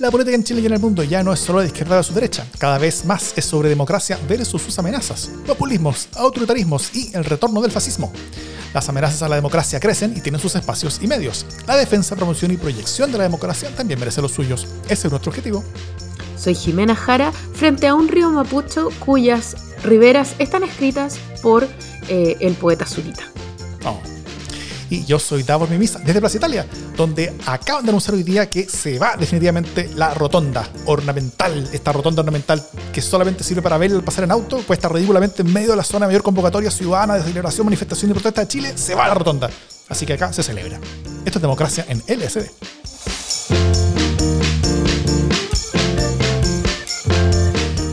La política en Chile y en el mundo ya no es solo de izquierda o su derecha, cada vez más es sobre democracia versus sus amenazas, populismos, autoritarismos y el retorno del fascismo. Las amenazas a la democracia crecen y tienen sus espacios y medios. La defensa, promoción y proyección de la democracia también merece los suyos. Ese es nuestro objetivo. Soy Jimena Jara, frente a un río mapucho cuyas riberas están escritas por eh, el poeta Zurita. Y yo soy Davor Mimisa, desde Plaza Italia, donde acaban de anunciar hoy día que se va definitivamente la rotonda ornamental, esta rotonda ornamental que solamente sirve para ver el pasar en auto, puesta ridículamente en medio de la zona mayor convocatoria ciudadana de celebración, manifestación y protesta de Chile, se va la rotonda. Así que acá se celebra. Esto es democracia en LSD.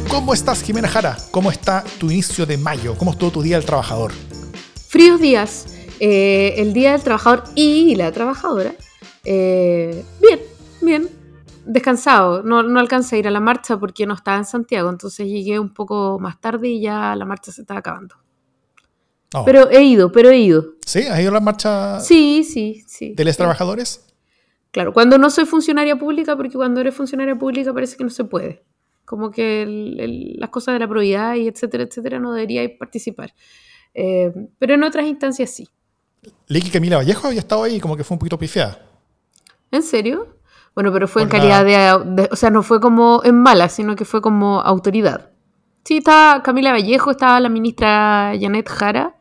¿Cómo estás, Jimena Jara? ¿Cómo está tu inicio de mayo? ¿Cómo estuvo tu Día del Trabajador? Fríos días. Eh, el Día del Trabajador y la trabajadora. Eh, bien, bien. Descansado. No, no alcancé a ir a la marcha porque no estaba en Santiago. Entonces llegué un poco más tarde y ya la marcha se estaba acabando. Oh. Pero he ido, pero he ido. ¿Sí? ¿Has ido a la marcha Sí, sí, sí. de los trabajadores? Claro, cuando no soy funcionaria pública, porque cuando eres funcionaria pública parece que no se puede. Como que el- el- las cosas de la probidad y etcétera, etcétera, no debería participar. Eh, pero en otras instancias sí. Que Camila Vallejo había estado ahí y como que fue un poquito pifiada. ¿En serio? Bueno, pero fue en calidad de, de- O sea, no fue como en mala, sino que fue como autoridad. Sí, estaba Camila Vallejo, estaba la ministra Janet Jara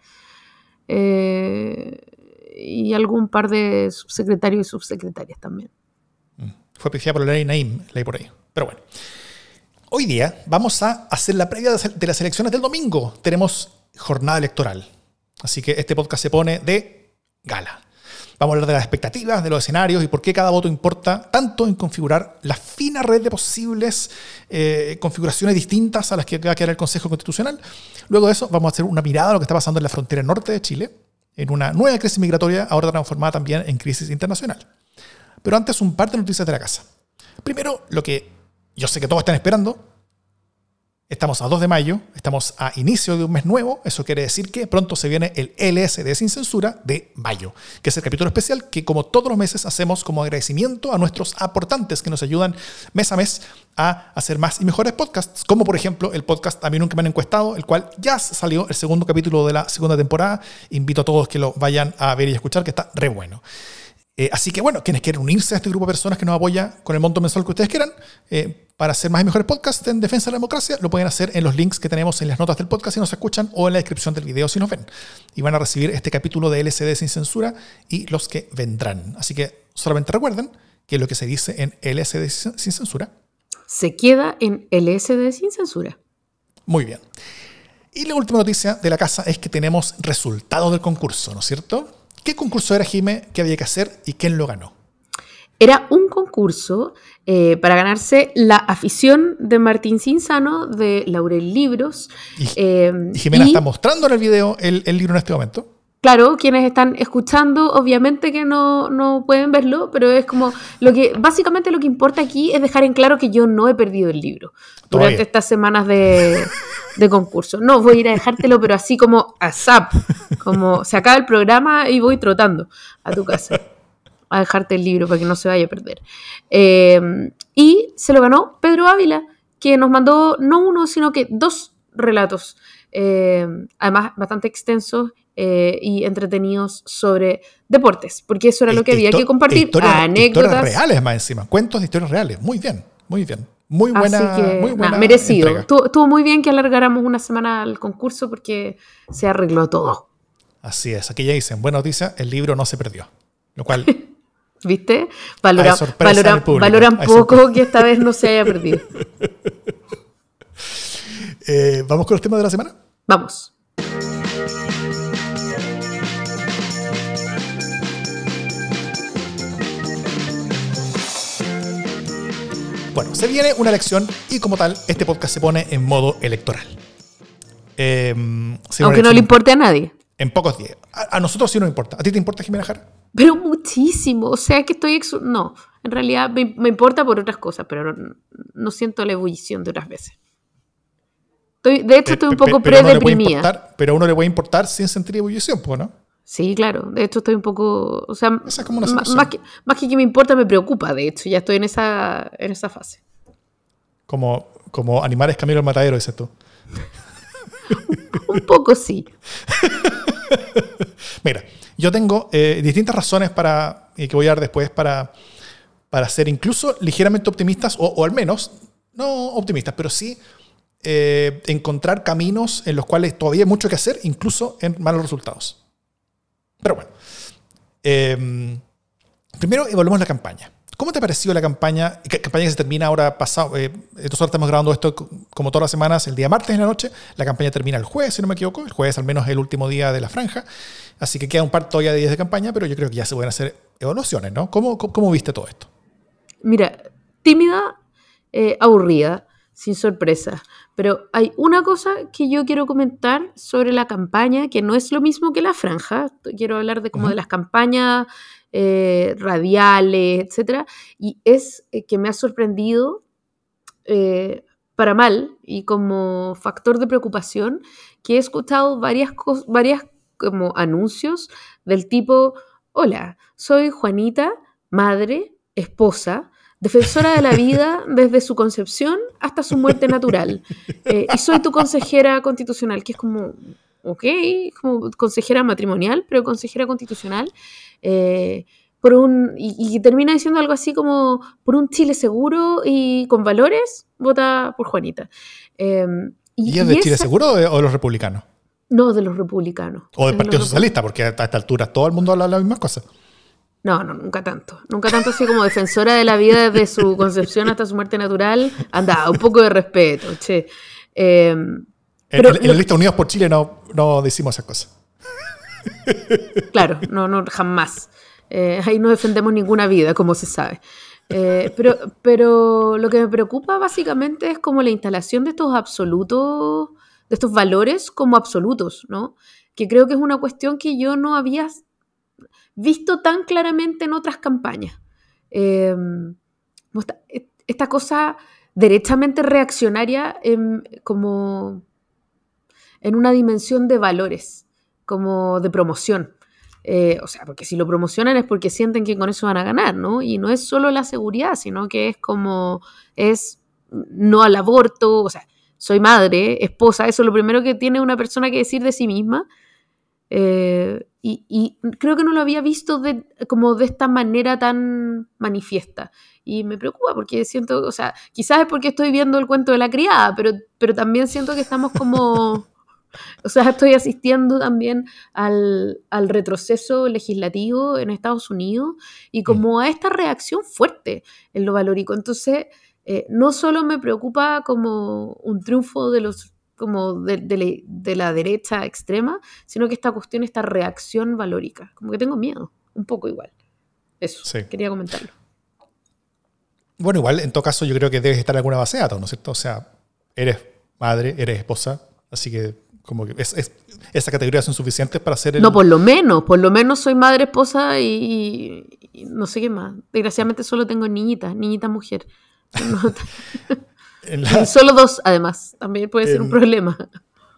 eh, y algún par de subsecretarios y subsecretarias también. Fue pifiada por la ley Naim, leí por ahí. Pero bueno. Hoy día vamos a hacer la previa de las elecciones del domingo. Tenemos jornada electoral. Así que este podcast se pone de gala. Vamos a hablar de las expectativas, de los escenarios y por qué cada voto importa tanto en configurar la fina red de posibles eh, configuraciones distintas a las que va a quedar el Consejo Constitucional. Luego de eso vamos a hacer una mirada a lo que está pasando en la frontera norte de Chile, en una nueva crisis migratoria, ahora transformada también en crisis internacional. Pero antes un par de noticias de la casa. Primero, lo que yo sé que todos están esperando. Estamos a 2 de mayo, estamos a inicio de un mes nuevo, eso quiere decir que pronto se viene el LSD sin censura de mayo, que es el capítulo especial que como todos los meses hacemos como agradecimiento a nuestros aportantes que nos ayudan mes a mes a hacer más y mejores podcasts, como por ejemplo el podcast A mí nunca me han encuestado, el cual ya salió el segundo capítulo de la segunda temporada. Invito a todos que lo vayan a ver y escuchar, que está re bueno. Eh, así que bueno, quienes quieren unirse a este grupo de personas que nos apoya con el monto mensual que ustedes quieran, eh, para hacer más y mejores podcasts en defensa de la democracia, lo pueden hacer en los links que tenemos en las notas del podcast si nos escuchan o en la descripción del video si nos ven. Y van a recibir este capítulo de LCD sin censura y los que vendrán. Así que solamente recuerden que lo que se dice en LSD sin censura, Se queda en LSD sin censura. muy bien. Y la última noticia de la casa es que tenemos resultados del concurso, ¿no es cierto? ¿Qué concurso era, Jime? ¿Qué había que hacer? ¿Y quién lo ganó? Era un concurso eh, para ganarse la afición de Martín Cinzano de Laurel Libros. Y, eh, y Jimena y- está mostrando en el video el, el libro en este momento. Claro, quienes están escuchando, obviamente que no, no pueden verlo, pero es como lo que, básicamente lo que importa aquí es dejar en claro que yo no he perdido el libro Todavía. durante estas semanas de, de concurso. No, voy a ir a dejártelo, pero así como a zap, como se acaba el programa y voy trotando a tu casa a dejarte el libro para que no se vaya a perder. Eh, y se lo ganó Pedro Ávila, que nos mandó no uno, sino que dos relatos, eh, además bastante extensos eh, y entretenidos sobre deportes, porque eso era lo que había que compartir, anécdotas. Historias reales más encima. Cuentos de historias reales. Muy bien, muy bien. Muy buena. Así que, muy buena merecido. entrega. Estuvo, muy bien que alargáramos una semana el concurso porque se arregló todo. Así es. Aquí ya dicen, buena noticia, el libro no se perdió. Lo cual, ¿Viste? Valora- valora- valoran hay poco sorpresa. que esta vez no se haya perdido. eh, vamos con los temas de la semana. Vamos. Bueno, se viene una elección y como tal, este podcast se pone en modo electoral. Eh, Aunque no le importe a nadie. En pocos días. A, a nosotros sí nos importa. ¿A ti te importa, Jimena Jara? Pero muchísimo. O sea que estoy... No, en realidad me, me importa por otras cosas, pero no, no siento la ebullición de otras veces. Estoy, de hecho, estoy un poco pero a uno predeprimida. importar- Pero a uno le puede importar sin sentir ebullición, ¿no? Sí, claro. De hecho, estoy un poco. O sea, Esa es como una más que, más que que me importa, me preocupa. De hecho, ya estoy en esa, en esa fase. Como, como animales camino al matadero, dices tú. Un poco sí. Mira, yo tengo eh, distintas razones para, y que voy a dar después para, para ser incluso ligeramente optimistas, o, o al menos, no optimistas, pero sí eh, encontrar caminos en los cuales todavía hay mucho que hacer, incluso en malos resultados. Pero bueno, eh, primero evaluemos la campaña. ¿Cómo te ha parecido la campaña? ca- Campaña que se termina ahora pasado. Eh, nosotros estamos grabando esto co- como todas las semanas, el día martes en la noche. La campaña termina el jueves, si no me equivoco. El jueves al menos el último día de la franja. Así que queda un par todavía de días de campaña, pero yo creo que ya se pueden hacer evaluaciones, ¿no? ¿Cómo, cómo, cómo viste todo esto? Mira, tímida, eh, aburrida, sin sorpresa. Pero hay una cosa que yo quiero comentar sobre la campaña, que no es lo mismo que la franja. Quiero hablar de como de las campañas eh, radiales, etcétera. Y es eh, que me ha sorprendido eh, para mal y como factor de preocupación que he escuchado varias, varias como anuncios del tipo, hola, soy Juanita, madre, esposa, defensora de la vida desde su concepción hasta su muerte natural. Eh, y soy tu consejera constitucional, que es como, ok, como consejera matrimonial, pero consejera constitucional. eh, por un, y, y termina diciendo algo así como, por un Chile seguro y con valores, vota por Juanita. Eh, ¿Y es de y Chile esa- Seguro o de, o de los republicanos? No, de los republicanos. O del de Partido Socialista, porque a esta altura todo el mundo habla las mismas cosas. No, no, nunca tanto. Nunca tanto así como defensora de la vida desde su concepción hasta su muerte natural. Anda, un poco de respeto, che. Eh, En, Pero en- la lista Unidos por Chile no, no decimos esas cosas. claro, no, no, jamás. Eh, ahí no defendemos ninguna vida, como se sabe. Eh, pero, pero lo que me preocupa básicamente es como la instalación de estos absolutos, de estos valores como absolutos, ¿no? Que creo que es una cuestión que yo no había visto tan claramente en otras campañas. Eh, como esta, cosa derechamente reaccionaria como en una dimensión de valores, como de promoción. Eh, o sea, porque si lo promocionan es porque sienten que con eso van a ganar, ¿no? Y no es solo la seguridad, sino que es como, es no al aborto, o sea, soy madre, esposa, eso es lo primero que tiene una persona que decir de sí misma. Eh, y, y, creo que no lo había visto de, como de esta manera tan manifiesta. Y me preocupa porque siento, o sea, quizás es porque estoy viendo el cuento de la criada, pero, pero también siento que estamos como... O sea, estoy asistiendo también al, al, retroceso legislativo en Estados Unidos y como a esta reacción fuerte en lo valórico. Entonces, eh, no solo me preocupa como un triunfo de los como de, de, la, de, la, derecha extrema, sino que esta cuestión, esta reacción valórica. Como que tengo miedo, un poco igual. Eso, sí. quería comentarlo. Bueno, igual, en todo caso, yo creo que debes estar en alguna base de datos, ¿no es cierto? O sea, eres madre, eres esposa, así que como que es, es, esas categorías son suficientes para hacer el... No, por lo menos, por lo menos soy madre, esposa y, y no sé qué más. Desgraciadamente solo tengo niñitas, niñita mujer. No, la, solo dos, además, también puede en, ser un problema.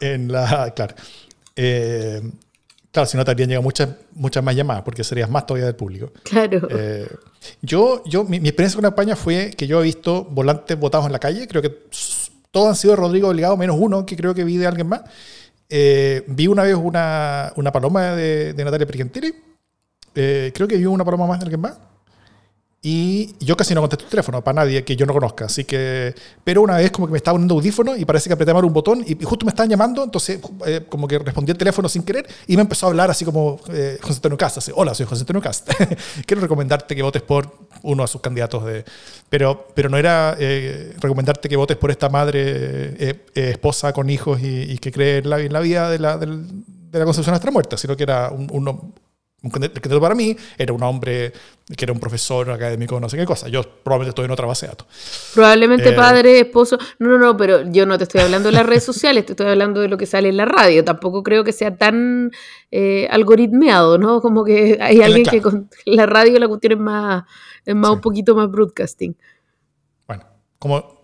En la, claro. Eh, claro, si no te habrían llegado muchas, muchas más llamadas, porque serías más todavía del público. Claro. Eh, yo, yo mi, mi, experiencia con la campaña fue que yo he visto volantes botados en la calle, creo que todos han sido de Rodrigo Delgado, menos uno que creo que vi de alguien más. Eh, vi una vez una, una paloma de, de Natalia Pergentili. Creo que vi una paloma más de alguien más. Y yo casi no contesto el teléfono para nadie que yo no conozca. Así que, pero una vez como que me estaba poniendo audífono y parece que apreté mal un botón y, justo me estaban llamando, entonces eh, como que respondí el teléfono sin querer y me empezó a hablar así como eh, José Antonio Cast. Así, Hola, soy José Antonio Cast. Quiero recomendarte que votes por uno de sus candidatos de... Pero, pero no era eh, recomendarte que votes por esta madre eh, esposa con hijos y, y, que cree en la, en la vida de la, de la concepción hasta la muerte, sino que era un, un un candidato para mí era un hombre que era un profesor académico, no sé qué cosa. Yo probablemente estoy en otra base de datos. Probablemente eh, padre, esposo. No, no, no, pero yo no te estoy hablando de las redes sociales, te estoy hablando de lo que sale en la radio. Tampoco creo que sea tan eh, algoritmeado, ¿no? Como que hay alguien claro. que con la radio la cuestión es más, es más sí. un poquito más broadcasting. Bueno, como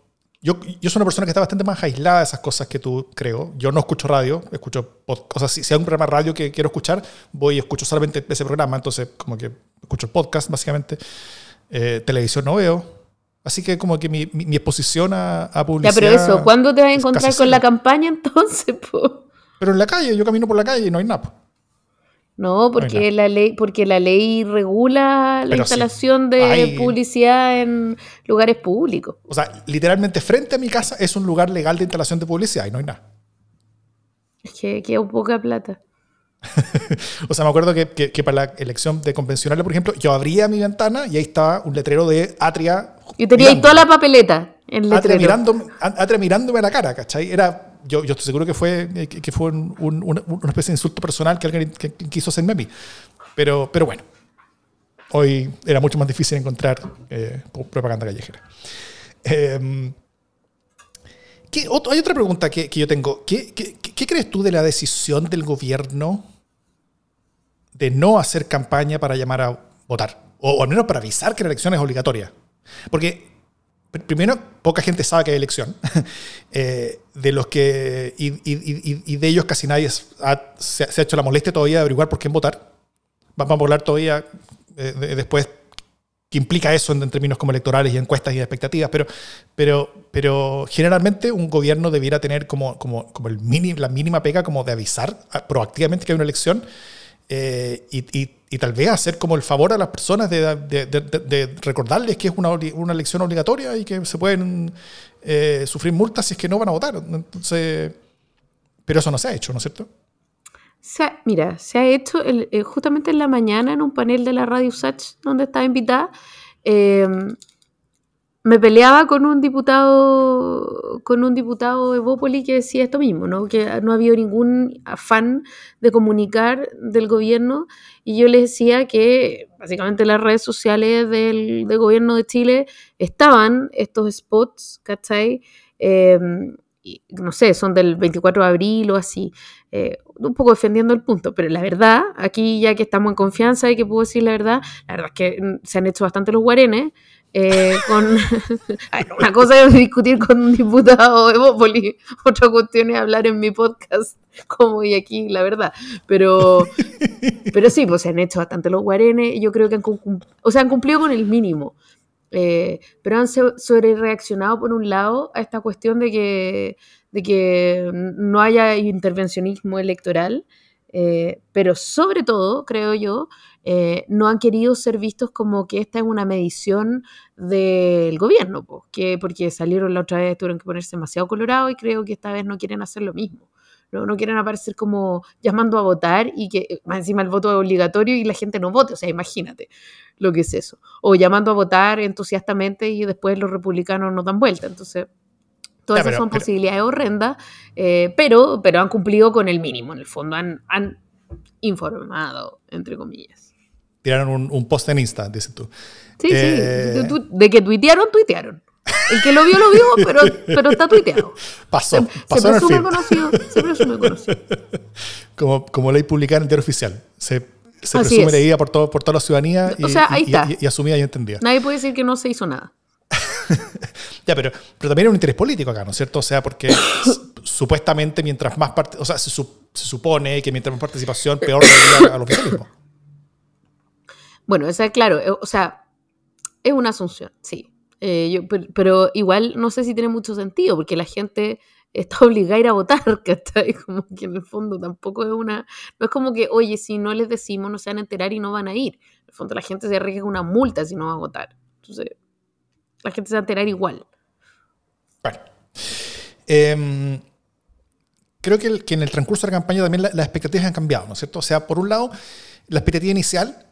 yo, yo soy una persona que está bastante más aislada de esas cosas que tú, creo. Yo no escucho radio, escucho podcast. O sea, si, si hay un programa de radio que quiero escuchar, voy y escucho solamente ese programa. Entonces, como que escucho el podcast, básicamente. Eh, televisión no veo. Así que como que mi, mi, mi exposición a, a, publicidad... Ya, pero eso, ¿cuándo te vas a encontrar con la campaña entonces? Po? Pero en la calle, yo camino por la calle y no hay nada. No, porque, la ley, porque la ley regula la Pero instalación sí, de hay... publicidad en lugares públicos. O sea, literalmente frente a mi casa es un lugar legal de instalación de publicidad y no hay nada. Es que queda poca plata. o sea, me acuerdo que, que, que, para la elección de convencional, por ejemplo, yo abría mi ventana y ahí estaba un letrero de Atria. Y tenía ahí toda la papeleta en letrero. Atria mirándome, Atria mirándome a la cara, ¿cachai? Era yo, yo, estoy seguro que fue, que, que fue un, un, una, especie de insulto personal que alguien quiso hacerme a mí. Pero, pero bueno, hoy era mucho más difícil encontrar eh, propaganda callejera. Eh, ¿qué, otro, hay otra pregunta que, que yo tengo. ¿Qué, ¿Qué, qué, crees tú de la decisión del gobierno de no hacer campaña para llamar a votar? O, o al menos para avisar que la elección es obligatoria. Porque primero, poca gente sabe que hay elección. eh, de los que. Y, y, y, de ellos casi nadie ha, se, se, ha hecho la molestia todavía de averiguar por quién votar. Vamos a hablar todavía eh, de, después qué implica eso en, en, términos como electorales y encuestas y expectativas. Pero, pero, pero generalmente un gobierno debiera tener como, como, como el mini, la mínima pega como de avisar proactivamente que hay una elección. Eh, y, y, y, tal vez hacer como el favor a las personas de, recordarles que es una, una, elección obligatoria y que se pueden eh, sufrir multas si es que no van a votar. Entonces, pero eso no se ha hecho, ¿no es cierto? Se mira, se ha hecho eh, justamente en la mañana en un panel de la Radio Sach donde estaba invitada. Eh, me peleaba con un diputado con un diputado de Bópoli que decía esto mismo, ¿no? que no había ningún afán de comunicar del gobierno y yo les decía que básicamente las redes sociales del, gobierno de Chile estaban estos spots, ¿cachai? Eh, no sé, son del 24 de abril o así, eh, un poco defendiendo el punto, pero la verdad, aquí ya que estamos en confianza y que puedo decir la verdad, la verdad es que se han hecho bastante los guarenes, eh, con una cosa es discutir con un diputado de Bópoli, otra cuestión es hablar en mi podcast como y aquí, la verdad. Pero, pero sí, pues se han hecho bastante los guarenes, yo creo que han, o sea, han cumplido con el mínimo. Eh, pero han sobre reaccionado por un lado a esta cuestión de que, de que no haya intervencionismo electoral, eh, pero sobre todo, creo yo, eh, no han querido ser vistos como que esta es una medición del gobierno, pues, que porque salieron la otra vez, tuvieron que ponerse demasiado colorado y creo que esta vez no quieren hacer lo mismo. No, no quieren aparecer como llamando a votar y que más encima el voto es obligatorio y la gente no vote. O sea, imagínate lo que es eso. O llamando a votar entusiastamente y después los republicanos no dan vuelta. Entonces, todas ya, esas son pero, posibilidades horrendas, eh, pero, pero han cumplido con el mínimo. En el fondo han, han informado, entre comillas tiraron un, un, post en Insta, dices tú. Sí, eh... sí, de, de, que tuitearon, tuitearon. El que lo vio, lo vio, pero, pero está tuiteado. Pasó, se, pasó se presume conocido, se presume conocido. Como, como ley publicada en el diario oficial. Se, se presume leída por, todo, por toda la ciudadanía y, o sea, ahí y, está. Y, y, asumida y entendida. Nadie puede decir que no se hizo nada. ya, pero, pero también hay un interés político acá, ¿no es cierto? O sea, porque supuestamente mientras más parte, o sea, se, su, se, supone que mientras más participación, peor al oficialismo. Bueno, esa claro, eh, o sea, es una asunción, sí. Eh, yo, pero, igual no sé si tiene mucho sentido, porque la gente está obligada a ir a votar, ahí como que en el fondo tampoco es una, no es como que, oye, si no les decimos no se van a enterar y no van a ir. En el fondo la gente se arriesga una multa si no va a votar. Entonces, la gente se va a enterar igual. Bueno. Eh, creo que, que, en el transcurso de la campaña también la, las expectativas han cambiado, ¿no es cierto? O sea, por un lado, la expectativa inicial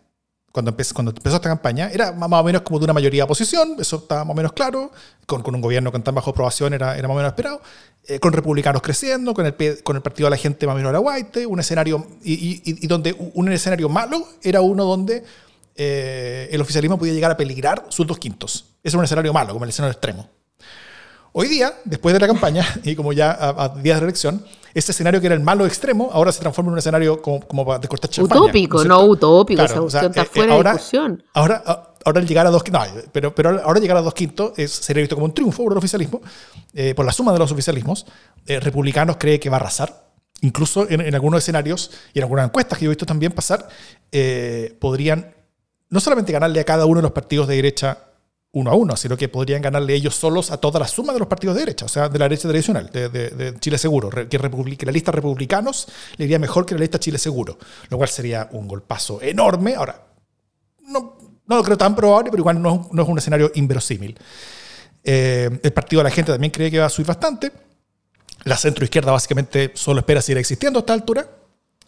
cuando empezó, cuando empezó esta campaña, era más o menos como de una mayoría de oposición, eso estaba más o menos claro, con, con un gobierno con tan bajo aprobación era, era más o menos esperado, eh, con republicanos creciendo, con el, con el partido de la gente más o menos era white, un escenario, y, y, y donde un escenario malo era uno donde eh, el oficialismo podía llegar a peligrar sus dos quintos. Ese era un escenario malo, como el escenario extremo. Hoy día, después de la campaña, y como ya a, a días de la elección, este escenario que era el malo extremo, ahora se transforma en un escenario como, como de cortar champaña. Utópico, no, no utópico, claro, esa o sea, está eh, fuera ahora, de discusión. Ahora, ahora el llegar a dos quintos, pero, pero ahora llegar a dos quintos es, sería visto como un triunfo por el oficialismo, eh, por la suma de los oficialismos. Eh, republicanos cree que va a arrasar. Incluso en, algunos escenarios y en algunas encuestas que yo he visto también pasar, eh, podrían no solamente ganarle a cada uno de los partidos de derecha uno a uno, sino que podrían ganarle ellos solos a toda la suma de los partidos de derecha, o sea, de la derecha tradicional, de, Chile Seguro, que, la lista republicanos le iría mejor que la lista Chile Seguro, lo cual sería un golpazo enorme. Ahora, no, no lo creo tan probable, pero igual no, es un escenario inverosímil. Eh, el partido de la gente también cree que va a subir bastante. La centroizquierda básicamente solo espera seguir existiendo a esta altura.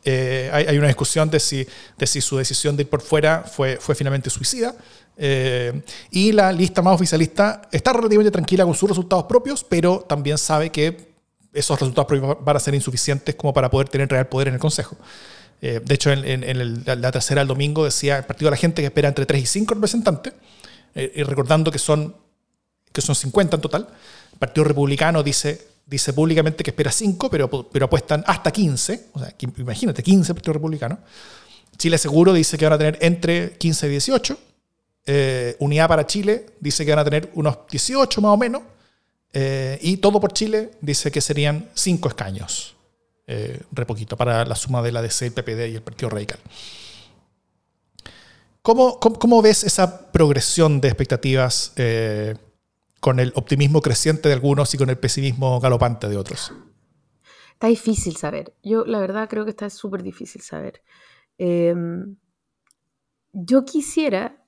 Eh, hay, una discusión de si, su decisión de ir por fuera fue, finalmente suicida. Eh, y la lista más oficialista está relativamente tranquila con sus resultados propios, pero también sabe que esos resultados propios van a ser insuficientes como para poder tener real poder en el Consejo. Eh, de hecho, en, la tercera del domingo decía el partido de la gente que espera entre 3 y 5 representantes, y recordando que son, que son 50 en total. El Partido Republicano dice dice públicamente que espera 5, pero, pero apuestan hasta 15. O sea, imagínate, 15 Partido Republicano. Chile Seguro dice que van a tener entre 15 y 18. Eh, Unidad para Chile dice que van a tener unos 18 más o menos. Eh, y Todo por Chile dice que serían 5 escaños. Eh, re poquito para la suma de la DC, el PPD y el Partido Radical. ¿Cómo, cómo, ves esa progresión de expectativas con el optimismo creciente de algunos y con el pesimismo galopante de otros? Está difícil saber. Yo la verdad creo que está súper difícil saber. Em, yo quisiera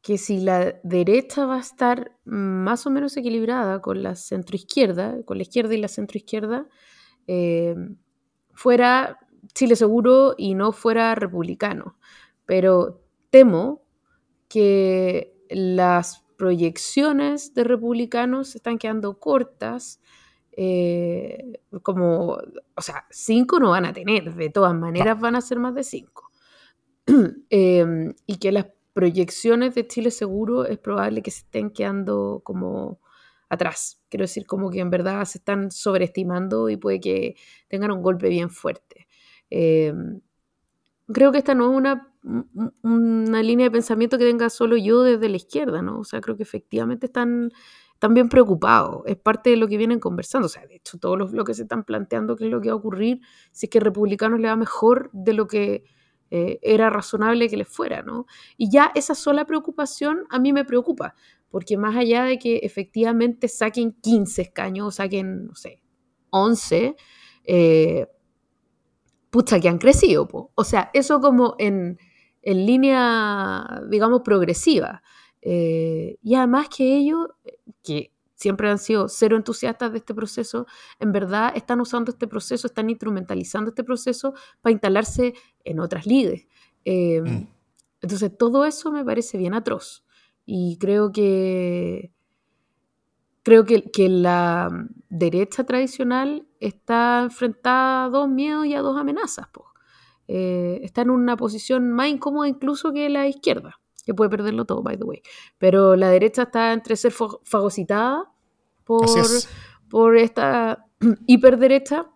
que si la derecha va a estar más o menos equilibrada con la centroizquierda, con la izquierda y la centroizquierda, em, fuera Chile seguro y no fuera republicano. Pero temo que las proyecciones de republicanos se están quedando cortas. Eh, como, o sea, cinco no van a tener, de todas maneras van a ser más de cinco. Em, y que las proyecciones de Chile seguro es probable que se estén quedando como atrás. Quiero decir, como que en verdad se están sobreestimando y puede que tengan un golpe bien fuerte. Em, creo que esta no es una una línea de pensamiento que tenga solo yo desde la izquierda, ¿no? O sea, creo que efectivamente están, bien preocupados. Es parte de lo que vienen conversando. O sea, de hecho, todos lo que se están planteando qué es lo que va a ocurrir si es que republicanos le va mejor de lo que eh, era razonable que les fuera, ¿no? Y ya esa sola preocupación a mí me preocupa, porque más allá de que efectivamente saquen 15 escaños o saquen, no sé, 11, eh, pucha, que han crecido. O sea, eso como en en línea, digamos, progresiva. Eh, y además que ellos, que siempre han sido cero entusiastas de este proceso, en verdad están usando este proceso, están instrumentalizando este proceso para instalarse en otras lides. Eh, mm. Entonces, todo eso me parece bien atroz. Y creo que, creo que, que, la derecha tradicional está enfrentada a dos miedos y a dos amenazas. Po. Eh, está en una posición más incómoda incluso que la izquierda, que puede perderlo todo, by the way. Pero la derecha está entre ser fagocitada por, por esta hiperderecha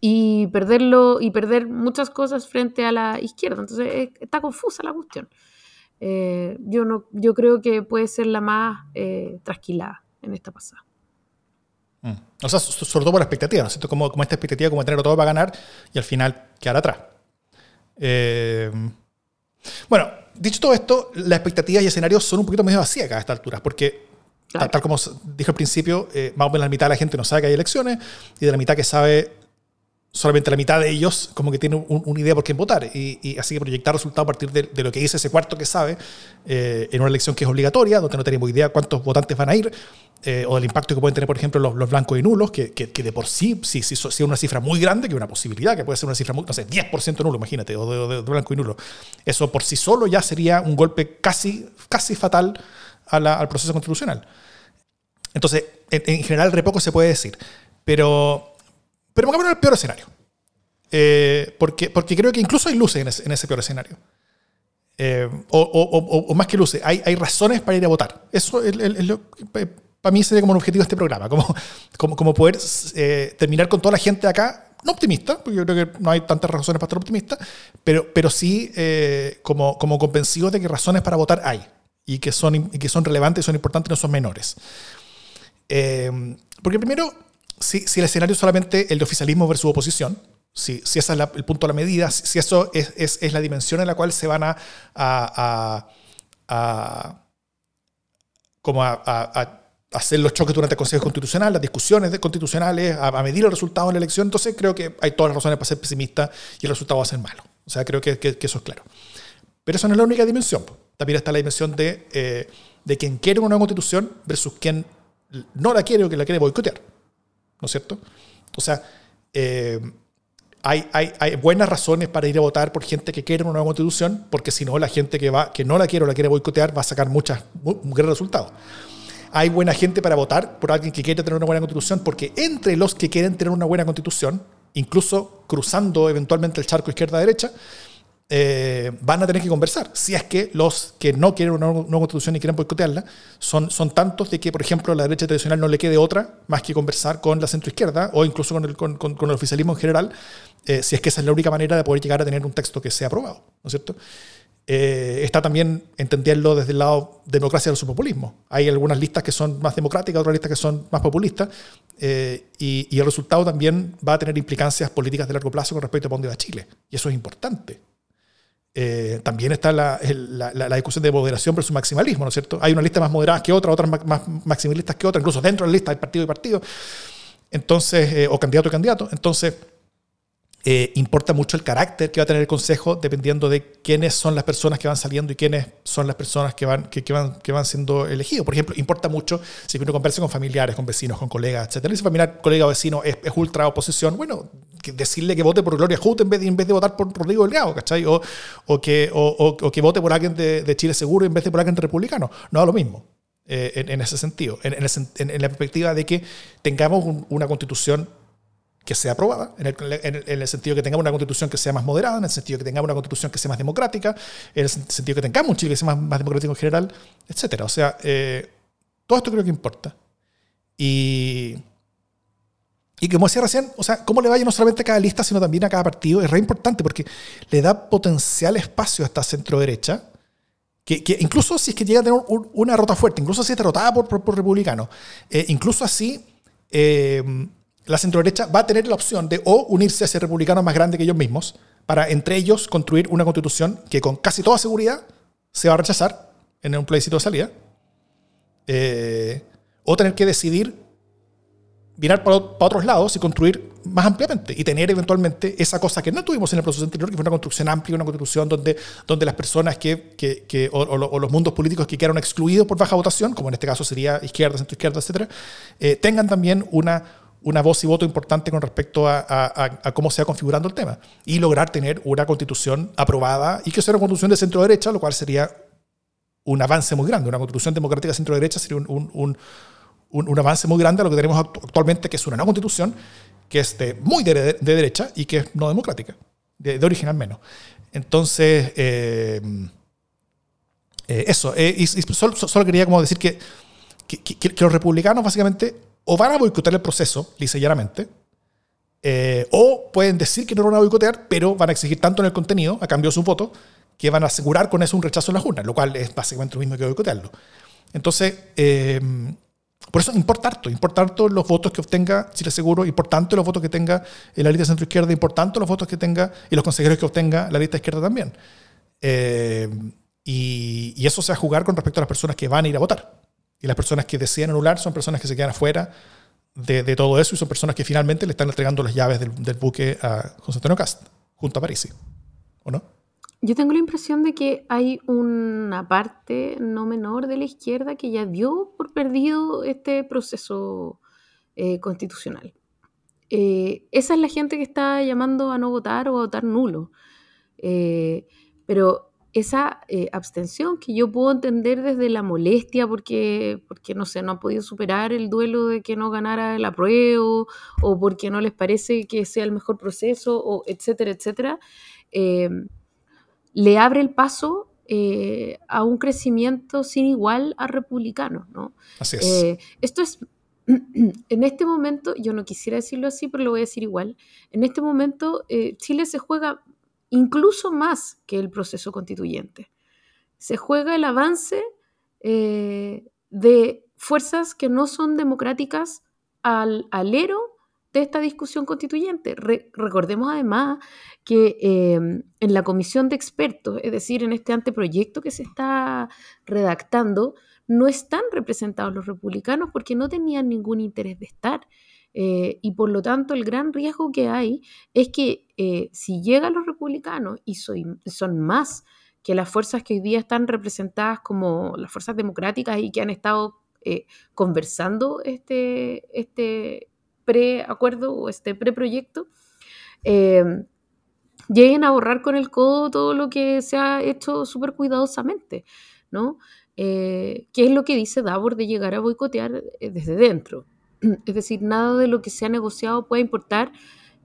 y perderlo y perder muchas cosas frente a la izquierda. Entonces está confusa la cuestión. Eh, yo, no, yo creo que puede ser la más eh, trasquilada en esta pasada. Mm. O sea, sobre todo por la expectativa, ¿no es cierto? Como, como esta expectativa, como tenerlo todo para ganar y al final quedar atrás. Eh, bueno, dicho todo esto, las expectativas y escenarios son un poquito medio vacías a estas alturas, porque tal, como dije al principio, eh, más o menos la mitad de la gente no sabe que hay elecciones y de la mitad que sabe solamente la mitad de ellos como que tiene una idea por quién votar. Y, así que proyectar resultados a partir de, lo que dice ese cuarto que sabe eh, en una elección que es obligatoria, donde no tenemos idea cuántos votantes van a ir, eh, o del impacto que pueden tener, por ejemplo, los, blancos y nulos, que, que, de por sí, si, si, es una cifra muy grande, que es una posibilidad, que puede ser una cifra, muy, no sé, 10% nulo, imagínate, o de, blanco y nulo. Eso por sí solo ya sería un golpe casi, casi fatal al proceso constitucional. Entonces, en, general, re poco se puede decir. Pero pero pongámonos en el peor escenario. Eh, porque, porque creo que incluso hay luces en ese, peor escenario. Eh, o, más que luces, hay, hay, razones para ir a votar. Eso es, lo, para mí sería como un objetivo de este programa, como, como, como poder eh, terminar con toda la gente acá no optimista, porque yo creo que no hay tantas razones para estar optimista, pero, pero sí eh, como, como convencido de que razones para votar hay y que son, y que son relevantes, son importantes, no son menores. Eh, porque primero, si, si, el escenario es solamente el de oficialismo versus oposición, si, si ese es el punto de la medida, si eso es, es, es, la dimensión en la cual se van a, a, a, como a, hacer los choques durante el Consejo Constitucional, las discusiones constitucionales, a, medir el resultado de la elección, entonces creo que hay todas las razones para ser pesimista y el resultado va a ser malo. O sea, creo que, que, que eso es claro. Pero eso no es la única dimensión. También está la dimensión de, eh, de quien quiere una nueva constitución versus quien no la quiere o que la quiere boicotear. ¿No es cierto? O sea, eh, hay, hay, hay, buenas razones para ir a votar por gente que quiere una nueva constitución, porque si no, la gente que, va, que no la quiere o la quiere boicotear va a sacar muchas, un gran. Hay buena gente para votar por alguien que quiere tener una buena constitución, porque entre los que quieren tener una buena constitución, incluso cruzando eventualmente el charco izquierda-derecha, eh, van a tener que conversar. Si es que los que no quieren una nueva constitución y quieren boicotearla son, son tantos de que, por ejemplo, a la derecha tradicional no le quede otra más que conversar con la centroizquierda o incluso con el, con, con, con el oficialismo en general, eh, si es que esa es la única manera de poder llegar a tener un texto que sea aprobado. ¿No es cierto? Eh, está también entenderlo desde el lado democracia del populismo. Hay algunas listas que son más democráticas, otras listas que son más populistas, eh, y, y, el resultado también va a tener implicancias políticas de largo plazo con respecto a dónde va Chile. Y eso es importante. Eh, también está la, la, discusión de moderación versus maximalismo, ¿no es cierto? Hay una lista más moderada que otra, otras más, más maximalistas que otra, incluso dentro de la lista hay partido y partido, entonces, eh, o candidato y candidato. Entonces, eh, importa mucho el carácter que va a tener el Consejo dependiendo de quiénes son las personas que van saliendo y quiénes son las personas que van, que, que van, que van siendo elegidos. Por ejemplo, importa mucho si uno conversa con familiares, con vecinos, con colegas, etc. Si familiar, colega o vecino es, es ultra oposición, bueno, que decirle que vote por Gloria Hout en vez de, en vez de votar por Rodrigo Delgado, ¿cachai? O, o que, o, o, que vote por alguien de, de, Chile Seguro en vez de por alguien republicano. No da lo mismo. Eh, en, en, ese sentido, en, en, en, la perspectiva de que tengamos un, una constitución que sea aprobada, en el, en, el, en el, sentido que tengamos una constitución que sea más moderada, en el sentido que tengamos una constitución que sea más democrática, en el sentido que tengamos un Chile que sea más, más democrático en general, etc. O sea, eh, todo esto creo que importa. Y, y como decía recién, o sea, cómo le vaya no solamente a cada lista, sino también a cada partido, es re importante porque le da potencial espacio a esta centro-derecha, que, que, incluso si es que llega a tener un, una rota fuerte, incluso si es derrotada por, por, por republicanos, eh, incluso así... Eh, la centro-derecha va a tener la opción de o unirse a ese republicano más grande que ellos mismos, para entre ellos construir una constitución que con casi toda seguridad se va a rechazar en un plebiscito de salida, eh, o tener que decidir mirar para, otros lados y construir más ampliamente y tener eventualmente esa cosa que no tuvimos en el proceso anterior, que fue una construcción amplia, una constitución donde, donde las personas que, que, o, los mundos políticos que quedaron excluidos por baja votación, como en este caso sería izquierda, centro izquierda, etcétera, eh, tengan también una una voz y voto importante con respecto a, cómo se va configurando el tema y lograr tener una constitución aprobada y que sea una constitución de centro derecha, lo cual sería un avance muy grande. Una constitución democrática centro derecha sería un, un, un, avance muy grande a lo que tenemos actualmente, que es una nueva constitución que es de, muy de, de, derecha y que es no democrática, de, de origen al menos. Entonces, eh, eh, eso, eh, solo, quería como decir que, que los republicanos básicamente o van a boicotear el proceso, lisa eh, o pueden decir que no lo van a boicotear, pero van a exigir tanto en el contenido, a cambio de su voto, que van a asegurar con eso un rechazo en la Junta, lo cual es básicamente lo mismo que boicotearlo. Entonces, eh, por eso importa harto, importa harto los votos que obtenga Chile Seguro, importante los votos que tenga la lista centro-izquierda, importante los votos que tenga y los consejeros que obtenga la lista izquierda también. Eh, y, y, eso se va a jugar con respecto a las personas que van a ir a votar. Y las personas que deciden anular son personas que se quedan afuera de, de todo eso y son personas que finalmente le están entregando las llaves del, del buque a José Antonio Cast, junto a París. ¿O no? Yo tengo la impresión de que hay una parte no menor de la izquierda que ya dio por perdido este proceso eh, constitucional. Eh, esa es la gente que está llamando a no votar o a votar nulo. Eh, pero esa eh, abstención que yo puedo entender desde la molestia porque, porque, no sé, no ha podido superar el duelo de que no ganara el apruebo o porque no les parece que sea el mejor proceso, o etcétera, etcétera, eh, le abre el paso eh, a un crecimiento sin igual a republicanos, ¿no? Así es. esto es en este momento, yo no quisiera decirlo así, pero lo voy a decir igual, en este momento eh, Chile se juega incluso más que el proceso constituyente. Se juega el avance eh, de fuerzas que no son democráticas al alero de esta discusión constituyente. recordemos además que em, en la comisión de expertos, es decir, en este anteproyecto que se está redactando, no están representados los republicanos porque no tenían ningún interés de estar. Eh, y por lo tanto, el gran riesgo que hay es que eh, si llegan los republicanos y son más que las fuerzas que hoy día están representadas como las fuerzas democráticas y que han estado eh, conversando este, este preacuerdo o este preproyecto, lleguen a borrar con el codo todo lo que se ha hecho súper cuidadosamente, ¿no? ¿Qué es lo que dice Davor de llegar a boicotear desde dentro? Es decir, nada de lo que se ha negociado puede importar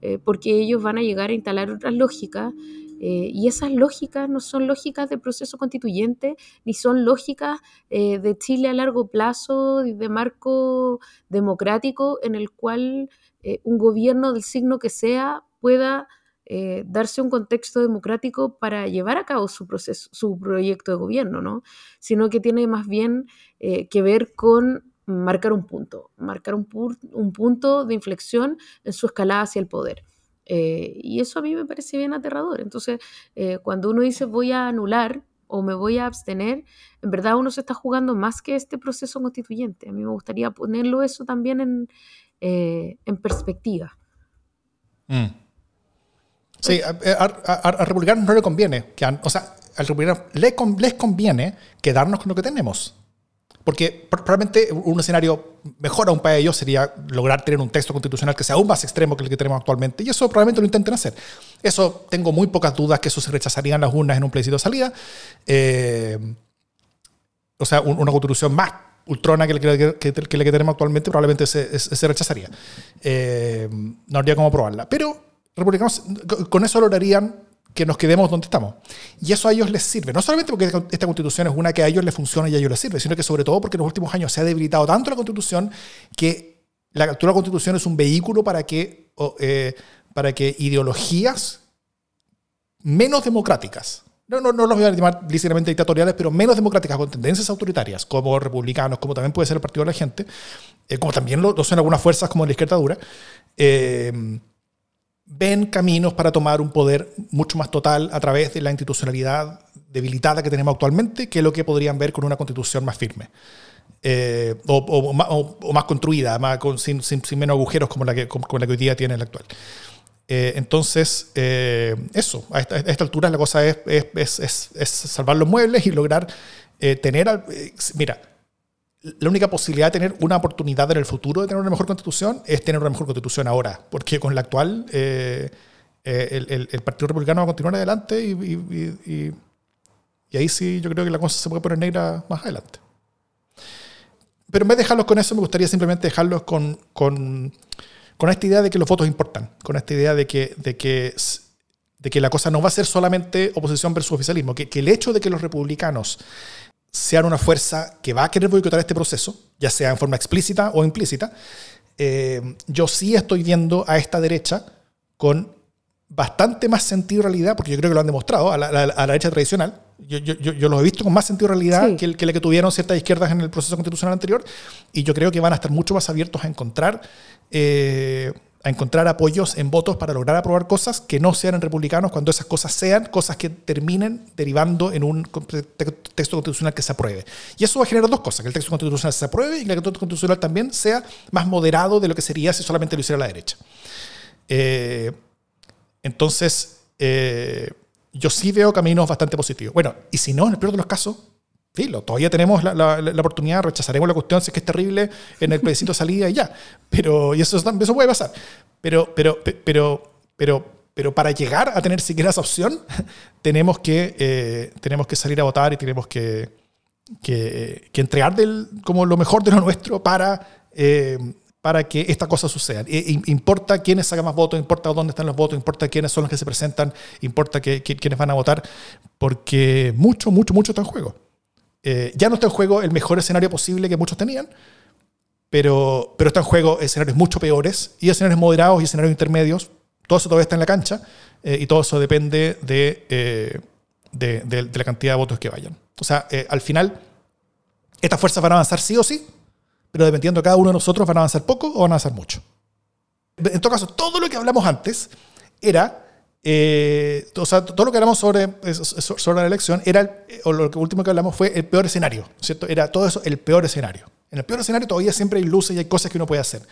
eh, porque ellos van a llegar a instalar otras lógicas eh, y esas lógicas no son lógicas de proceso constituyente ni son lógicas eh, de Chile a largo plazo, de marco democrático en el cual un gobierno del signo que sea pueda darse un contexto democrático para llevar a cabo su proceso, su proyecto de gobierno, ¿no? Sino que tiene más bien que ver con marcar un punto, marcar un, un punto de inflexión en su escalada hacia el poder. Eh, y eso a mí me parece bien aterrador. Entonces, eh, cuando uno dice voy a anular o me voy a abstener, en verdad uno se está jugando más que este proceso constituyente. A mí me gustaría ponerlo eso también en, eh, en perspectiva. Mm. Sí, a, a, republicanos no le conviene, que, o sea, al republicano les conviene quedarnos con lo que tenemos. Porque probablemente un escenario mejor aún para ellos sería lograr tener un texto constitucional que sea aún más extremo que el que tenemos actualmente. Y eso probablemente lo intenten hacer. Eso tengo muy pocas dudas que eso se rechazarían las urnas en un plebiscito de salida. Eh, o sea, una constitución más ultrona que, la que, que, tenemos actualmente probablemente se, se rechazaría. Eh, no habría cómo probarla. Pero republicanos con eso lograrían que nos quedemos donde estamos. Y eso a ellos les sirve, no solamente porque esta constitución es una que a ellos les funciona y a ellos les sirve, sino que sobre todo porque en los últimos años se ha debilitado tanto la constitución que la actual constitución es un vehículo para que, eh, para que ideologías menos democráticas, no, no, no los voy a llamar lícitamente dictatoriales, pero menos democráticas, con tendencias autoritarias, como republicanos, como también puede ser el Partido de la Gente, eh, como también lo, son algunas fuerzas como la izquierda dura, eh, ven caminos para tomar un poder mucho más total a través de la institucionalidad debilitada que tenemos actualmente que lo que podrían ver con una constitución más firme. Eh, o, más construida, más, sin, menos agujeros como la, que, como, la que hoy día tiene la actual. Eh, entonces, eh, eso, a esta, altura la cosa es, es, es, es, salvar los muebles y lograr tener... mira, la única posibilidad de tener una oportunidad en el futuro de tener una mejor constitución es tener una mejor constitución ahora, porque con la actual eh, eh, el, Partido Republicano va a continuar adelante y, ahí sí yo creo que la cosa se puede poner negra más adelante. Pero en vez de dejarlos con eso, me gustaría simplemente dejarlos con, con, esta idea de que los votos importan, con esta idea de que, de que, de que la cosa no va a ser solamente oposición versus oficialismo, que, que el hecho de que los republicanos sean una fuerza que va a querer boicotar este proceso, ya sea en forma explícita o implícita, eh, yo sí estoy viendo a esta derecha con bastante más sentido de realidad, porque yo creo que lo han demostrado, a la, derecha tradicional. Yo, yo, yo, los he visto con más sentido de realidad que, el, que la que tuvieron ciertas izquierdas en el proceso constitucional anterior, y yo creo que van a estar mucho más abiertos a encontrar eh, a encontrar apoyos en votos para lograr aprobar cosas que no sean republicanos cuando esas cosas sean cosas que terminen derivando en un texto constitucional que se apruebe. Y eso va a generar dos cosas, que el texto constitucional se apruebe y que el texto constitucional también sea más moderado de lo que sería si solamente lo hiciera la derecha. Eh, entonces, eh, yo sí veo caminos bastante positivos. Bueno, y si no, en el peor de los casos, filo, todavía tenemos la, oportunidad, rechazaremos la cuestión si es que es terrible en el plebiscito salida y ya. Pero, y eso, eso puede pasar. Pero, pero, pero, pero, pero para llegar a tener siquiera esa opción, tenemos que, eh, tenemos que salir a votar y tenemos que, que, que entregar del, como lo mejor de lo nuestro para, eh, para que esta cosa suceda. importa quiénes sacan más votos, importa dónde están los votos, importa quiénes son los que se presentan, importa que, quiénes van a votar, porque mucho, mucho, mucho está en juego. Eh, ya no está en juego el mejor escenario posible que muchos tenían, pero, pero están en juego escenarios mucho peores y escenarios moderados y escenarios intermedios. Todo eso todavía está en la cancha eh, y todo eso depende de, eh, de, de, de, la cantidad de votos que vayan. O sea, al final, estas fuerzas van a avanzar sí o sí, pero dependiendo de cada uno de nosotros, van a avanzar poco o van a avanzar mucho. En todo caso, todo lo que hablamos antes era eh, o sea, todo lo que hablamos sobre, sobre la elección era, o lo último que hablamos fue el peor escenario, ¿cierto? Era todo eso el peor escenario. En el peor escenario todavía siempre hay luces y hay cosas que uno puede hacer.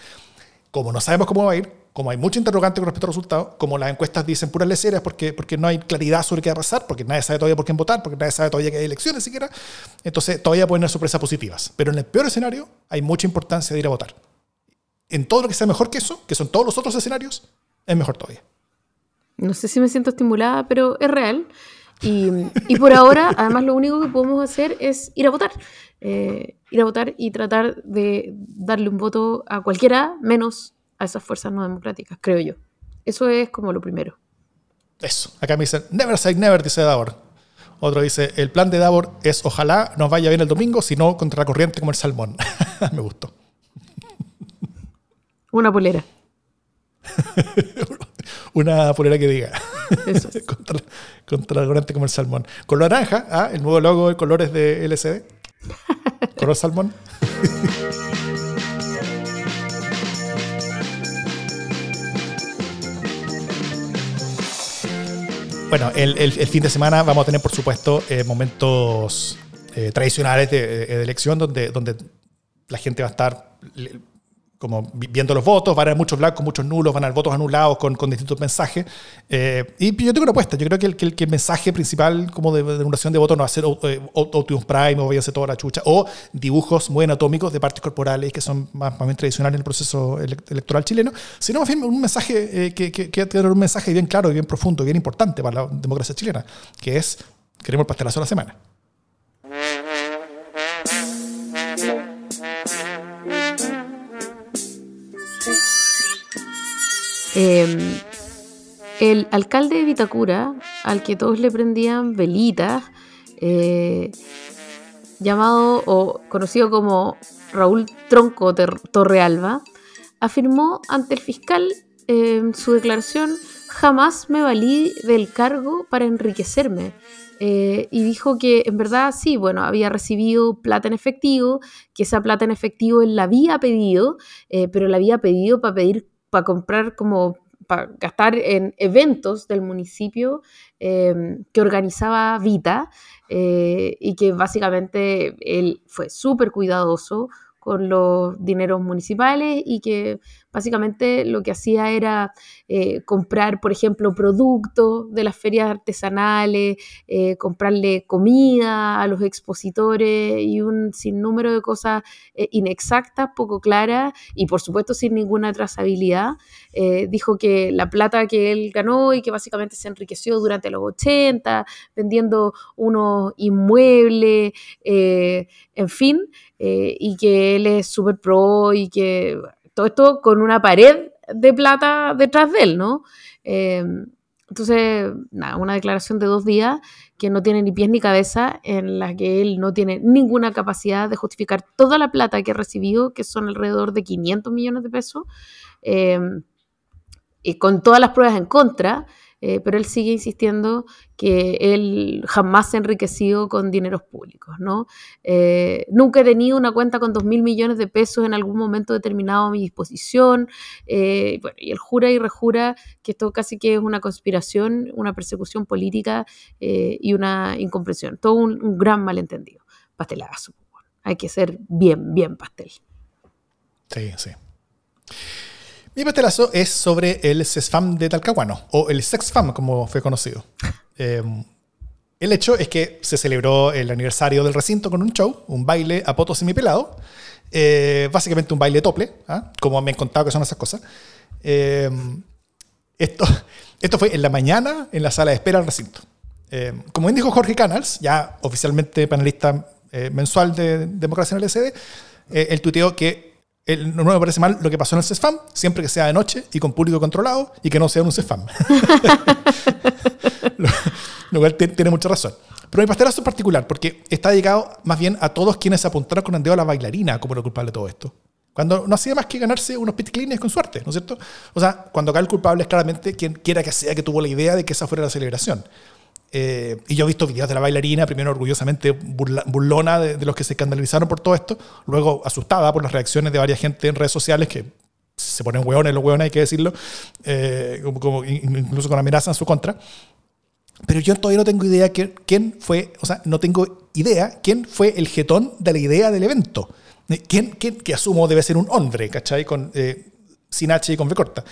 Como no sabemos cómo va a ir, como hay mucho interrogante con respecto al resultado, como las encuestas dicen puras leceras porque, porque no hay claridad sobre qué va a pasar, porque nadie sabe todavía por quién votar, porque nadie sabe todavía que hay elecciones siquiera, entonces todavía pueden haber sorpresas positivas. Pero en el peor escenario hay mucha importancia de ir a votar. En todo lo que sea mejor que eso, que son todos los otros escenarios, es mejor todavía. No sé si me siento estimulada, pero es real. Y, y por ahora, además, lo único que podemos hacer es ir a votar. Eh, ir a votar y tratar de darle un voto a cualquiera, menos a esas fuerzas no democráticas, creo yo. Eso es como lo primero. Eso. Acá me dicen, never say never, dice Davor. Otro dice, el plan de Davor es ojalá nos vaya bien el domingo, si no contra la corriente como el salmón. me gustó. Una polera. una polera que diga. contra, contra, corriente como el salmón. Color naranja, ¿ah? el nuevo logo de colores de LCD. Color salmón. bueno, el, el, el, fin de semana vamos a tener, por supuesto, eh, momentos eh, tradicionales de, de, elección donde, donde la gente va a estar como viendo los votos, van a haber muchos blancos, muchos nulos, van a haber votos anulados con, con distintos mensajes. Eh, y yo tengo una apuesta, yo creo que el, mensaje principal como de, de anulación de votos no va a ser eh, Optimus Prime o ser toda la chucha, o dibujos muy anatómicos de partes corporales que son más, bien tradicionales en el proceso electoral chileno, sino un mensaje eh, que, un mensaje bien claro, bien profundo, bien importante para la democracia chilena, que es queremos el pastelazo de la semana. Eh, el alcalde de Vitacura, al que todos le prendían velitas, eh, llamado o conocido como Raúl Tronco Torrealba, afirmó ante el fiscal eh, su declaración, jamás me valí del cargo para enriquecerme. Eh, y dijo que en verdad sí, bueno, había recibido plata en efectivo, que esa plata en efectivo él la había pedido, eh, pero la había pedido para pedir para comprar como para gastar en eventos del municipio eh, que organizaba Vita eh, y que básicamente él fue súper cuidadoso con los dineros municipales y que básicamente lo que hacía era eh, comprar, por ejemplo, productos de las ferias artesanales, eh, comprarle comida a los expositores y un sinnúmero de cosas eh, inexactas, poco claras y por supuesto sin ninguna trazabilidad. Dijo que la plata que él ganó y que básicamente se enriqueció durante los 80, vendiendo unos inmuebles, en fin, y que él es súper pro y que todo esto con una pared de plata detrás de él, ¿no? Eh, entonces, nada, una declaración de dos días que no tiene ni pies ni cabeza, en la que él no tiene ninguna capacidad de justificar toda la plata que ha recibido, que son alrededor de 500 millones de pesos, eh, y con todas las pruebas en contra, eh, pero él sigue insistiendo que él jamás se ha enriquecido con dineros públicos, ¿no? Eh, nunca he tenido una cuenta con dos mil millones de pesos en algún momento determinado a mi disposición, eh, bueno, y él jura y rejura que esto casi que es una conspiración, una persecución política eh, y una incomprensión, todo un, gran malentendido. Pastelazo, hay que ser bien, bien pastel. Sí, sí. Mi pastelazo es sobre el CESFAM de Talcahuano, o el SEXFAM, como fue conocido. Eh, el hecho es que se celebró el aniversario del recinto con un show, un baile a poto semipelado, eh, básicamente un baile tople, ¿eh? como me han contado que son esas cosas. Eh, esto, esto fue en la mañana en la sala de espera del recinto. como bien dijo Jorge Canals, ya oficialmente panelista mensual de Democracia en el SD, él tuiteó que no me parece mal lo que pasó en el CESFAM, siempre que sea de noche y con público controlado y que no sea un CESFAM. lo, lo, cual tiene mucha razón. Pero mi pastelazo es particular porque está dedicado más bien a todos quienes apuntaron con el dedo a la bailarina como lo culpable de todo esto. Cuando no hacía más que ganarse unos pitclines con suerte, ¿no es cierto? O sea, cuando acá el culpable es claramente quien quiera que sea que tuvo la idea de que esa fuera la celebración. Eh, y yo he visto videos de la bailarina, primero orgullosamente burlona de, los que se escandalizaron por todo esto, luego asustada por las reacciones de varias gente en redes sociales que se ponen hueones, los hueones hay que decirlo, eh, como, incluso con amenaza en su contra. Pero yo todavía no tengo idea quién fue, o sea, no tengo idea quién fue el jetón de la idea del evento. ¿Quién, quién que asumo debe ser un hombre, ¿cachai? Con, eh, sin H y con V corta.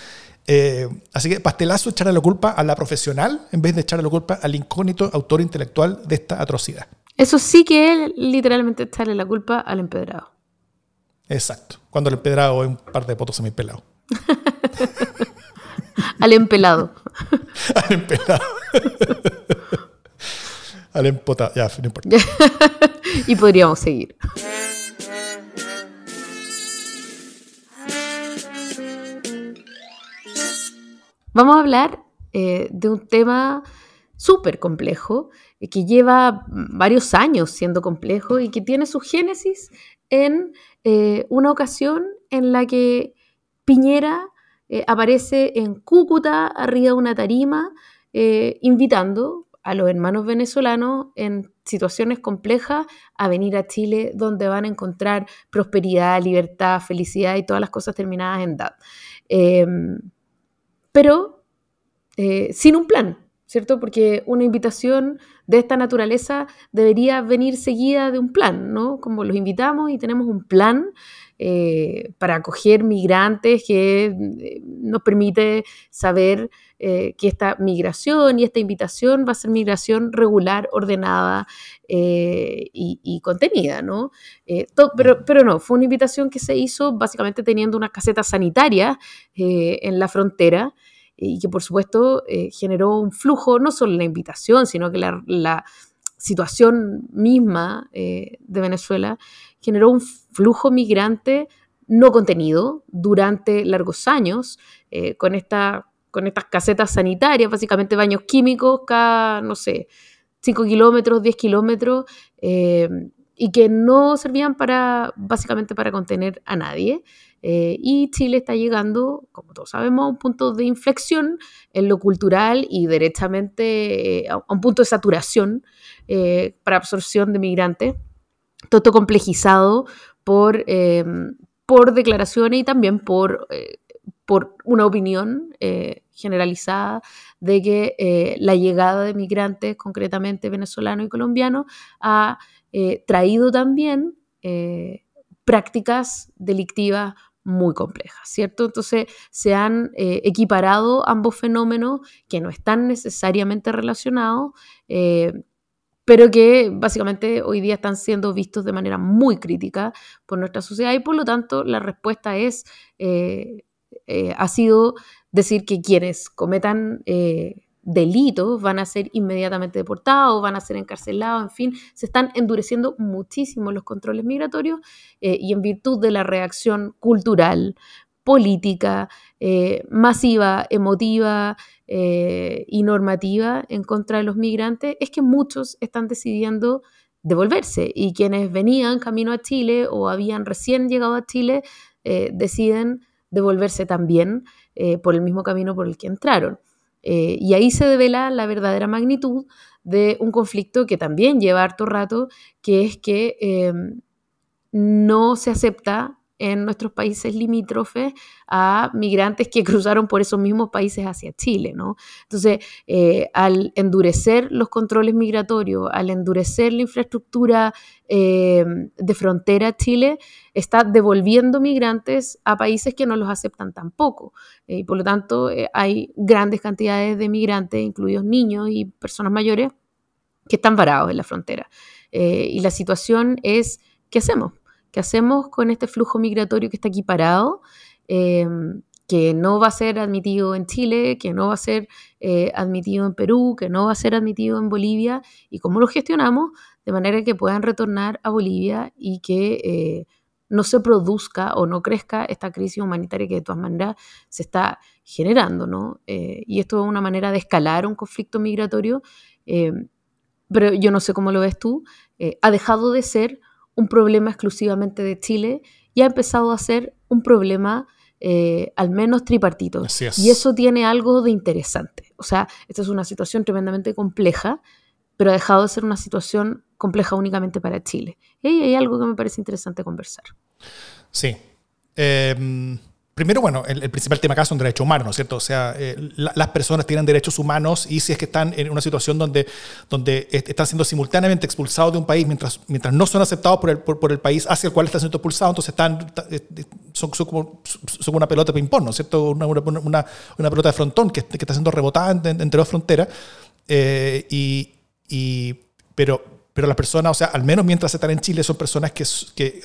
Eh, así que pastelazo echarle la culpa a la profesional en vez de echarle la culpa al incógnito autor intelectual de esta atrocidad. Eso sí que es literalmente echarle la culpa al empedrado. Exacto. Cuando el empedrado es un par de potos semipelados. al empelado. al empelado. al empotado. Ya, no importa. y podríamos seguir. Vamos a hablar eh, de un tema súper complejo, eh, que lleva varios años siendo complejo y que tiene su génesis en eh, una ocasión en la que Piñera aparece en Cúcuta, arriba de una tarima, invitando a los hermanos venezolanos en situaciones complejas a venir a Chile, donde van a encontrar prosperidad, libertad, felicidad y todas las cosas terminadas en DAD. Pero eh, sin un plan, ¿cierto? Porque una invitación de esta naturaleza debería venir seguida de un plan, ¿no? Como los invitamos y tenemos un plan eh, para acoger migrantes que eh, nos permite saber que esta migración y esta invitación va a ser migración regular, ordenada y, contenida, ¿no? pero, pero, no, fue una invitación que se hizo básicamente teniendo una caseta sanitaria en la frontera y que por supuesto eh, generó un flujo, no solo la invitación, sino que la, situación misma eh, de Venezuela generó un flujo migrante no contenido durante largos años, eh, con, esta, con estas casetas sanitarias, básicamente baños químicos cada, no sé, 5 kilómetros, 10 kilómetros, y que no servían para, básicamente para contener a nadie. Eh, y Chile está llegando, como todos sabemos, a un punto de inflexión en lo cultural y derechamente eh, a un punto de saturación eh, para absorción de migrantes, todo complejizado por, por declaraciones y también por, por una opinión generalizada de que la llegada de migrantes, concretamente venezolanos y colombianos, ha traído también prácticas delictivas muy complejas, ¿cierto? Entonces se han eh, equiparado ambos fenómenos que no están necesariamente relacionados, eh, pero que básicamente hoy día están siendo vistos de manera muy crítica por nuestra sociedad y por lo tanto la respuesta es, eh, ha sido decir que quienes cometan delitos van a ser inmediatamente deportados, van a ser encarcelados, en fin, se están endureciendo muchísimo los controles migratorios eh, y en virtud de la reacción cultural, política, eh, masiva, emotiva eh, y normativa en contra de los migrantes, es que muchos están decidiendo devolverse y quienes venían camino a Chile o habían recién llegado a Chile deciden devolverse también por el mismo camino por el que entraron. Eh, y ahí se devela la verdadera magnitud de un conflicto que también lleva harto rato, que es que em, no se acepta en nuestros países limítrofes a migrantes que cruzaron por esos mismos países hacia Chile, ¿no? Entonces, eh, al endurecer los controles migratorios, al endurecer la infraestructura eh, de frontera Chile, está devolviendo migrantes a países que no los aceptan tampoco. Eh, y por lo tanto, hay grandes cantidades de migrantes, incluidos niños y personas mayores, que están varados en la frontera. y la situación es, ¿qué hacemos? ¿Qué hacemos con este flujo migratorio que está aquí parado? Em, que no va a ser admitido en Chile, que no va a ser eh, admitido en Perú, que no va a ser admitido en Bolivia, y cómo lo gestionamos de manera que puedan retornar a Bolivia y que eh, no se produzca o no crezca esta crisis humanitaria que de todas maneras se está generando, ¿no? Eh, y esto es una manera de escalar un conflicto migratorio, em, pero yo no sé cómo lo ves tú, ha dejado de ser un problema exclusivamente de Chile y ha empezado a ser un problema eh, al menos tripartito. Así es. Y eso tiene algo de interesante. O sea, esta es una situación tremendamente compleja, pero ha dejado de ser una situación compleja únicamente para Chile. Y hay algo que me parece interesante conversar. Sí. Eh, Primero, bueno, el, principal tema acá son derechos humanos, ¿no es cierto? O sea, eh, las personas tienen derechos humanos y si es que están en una situación donde, donde están siendo simultáneamente expulsados de un país mientras, mientras no son aceptados por el, por, el país hacia el cual están siendo expulsados, entonces están, eh, son, son, como, una pelota de ping-pong, ¿no es cierto? Una, una, una, pelota de frontón que, que está siendo rebotada entre dos fronteras. Eh, y, y, pero, pero las personas, o sea, al menos mientras están en Chile, son personas que, que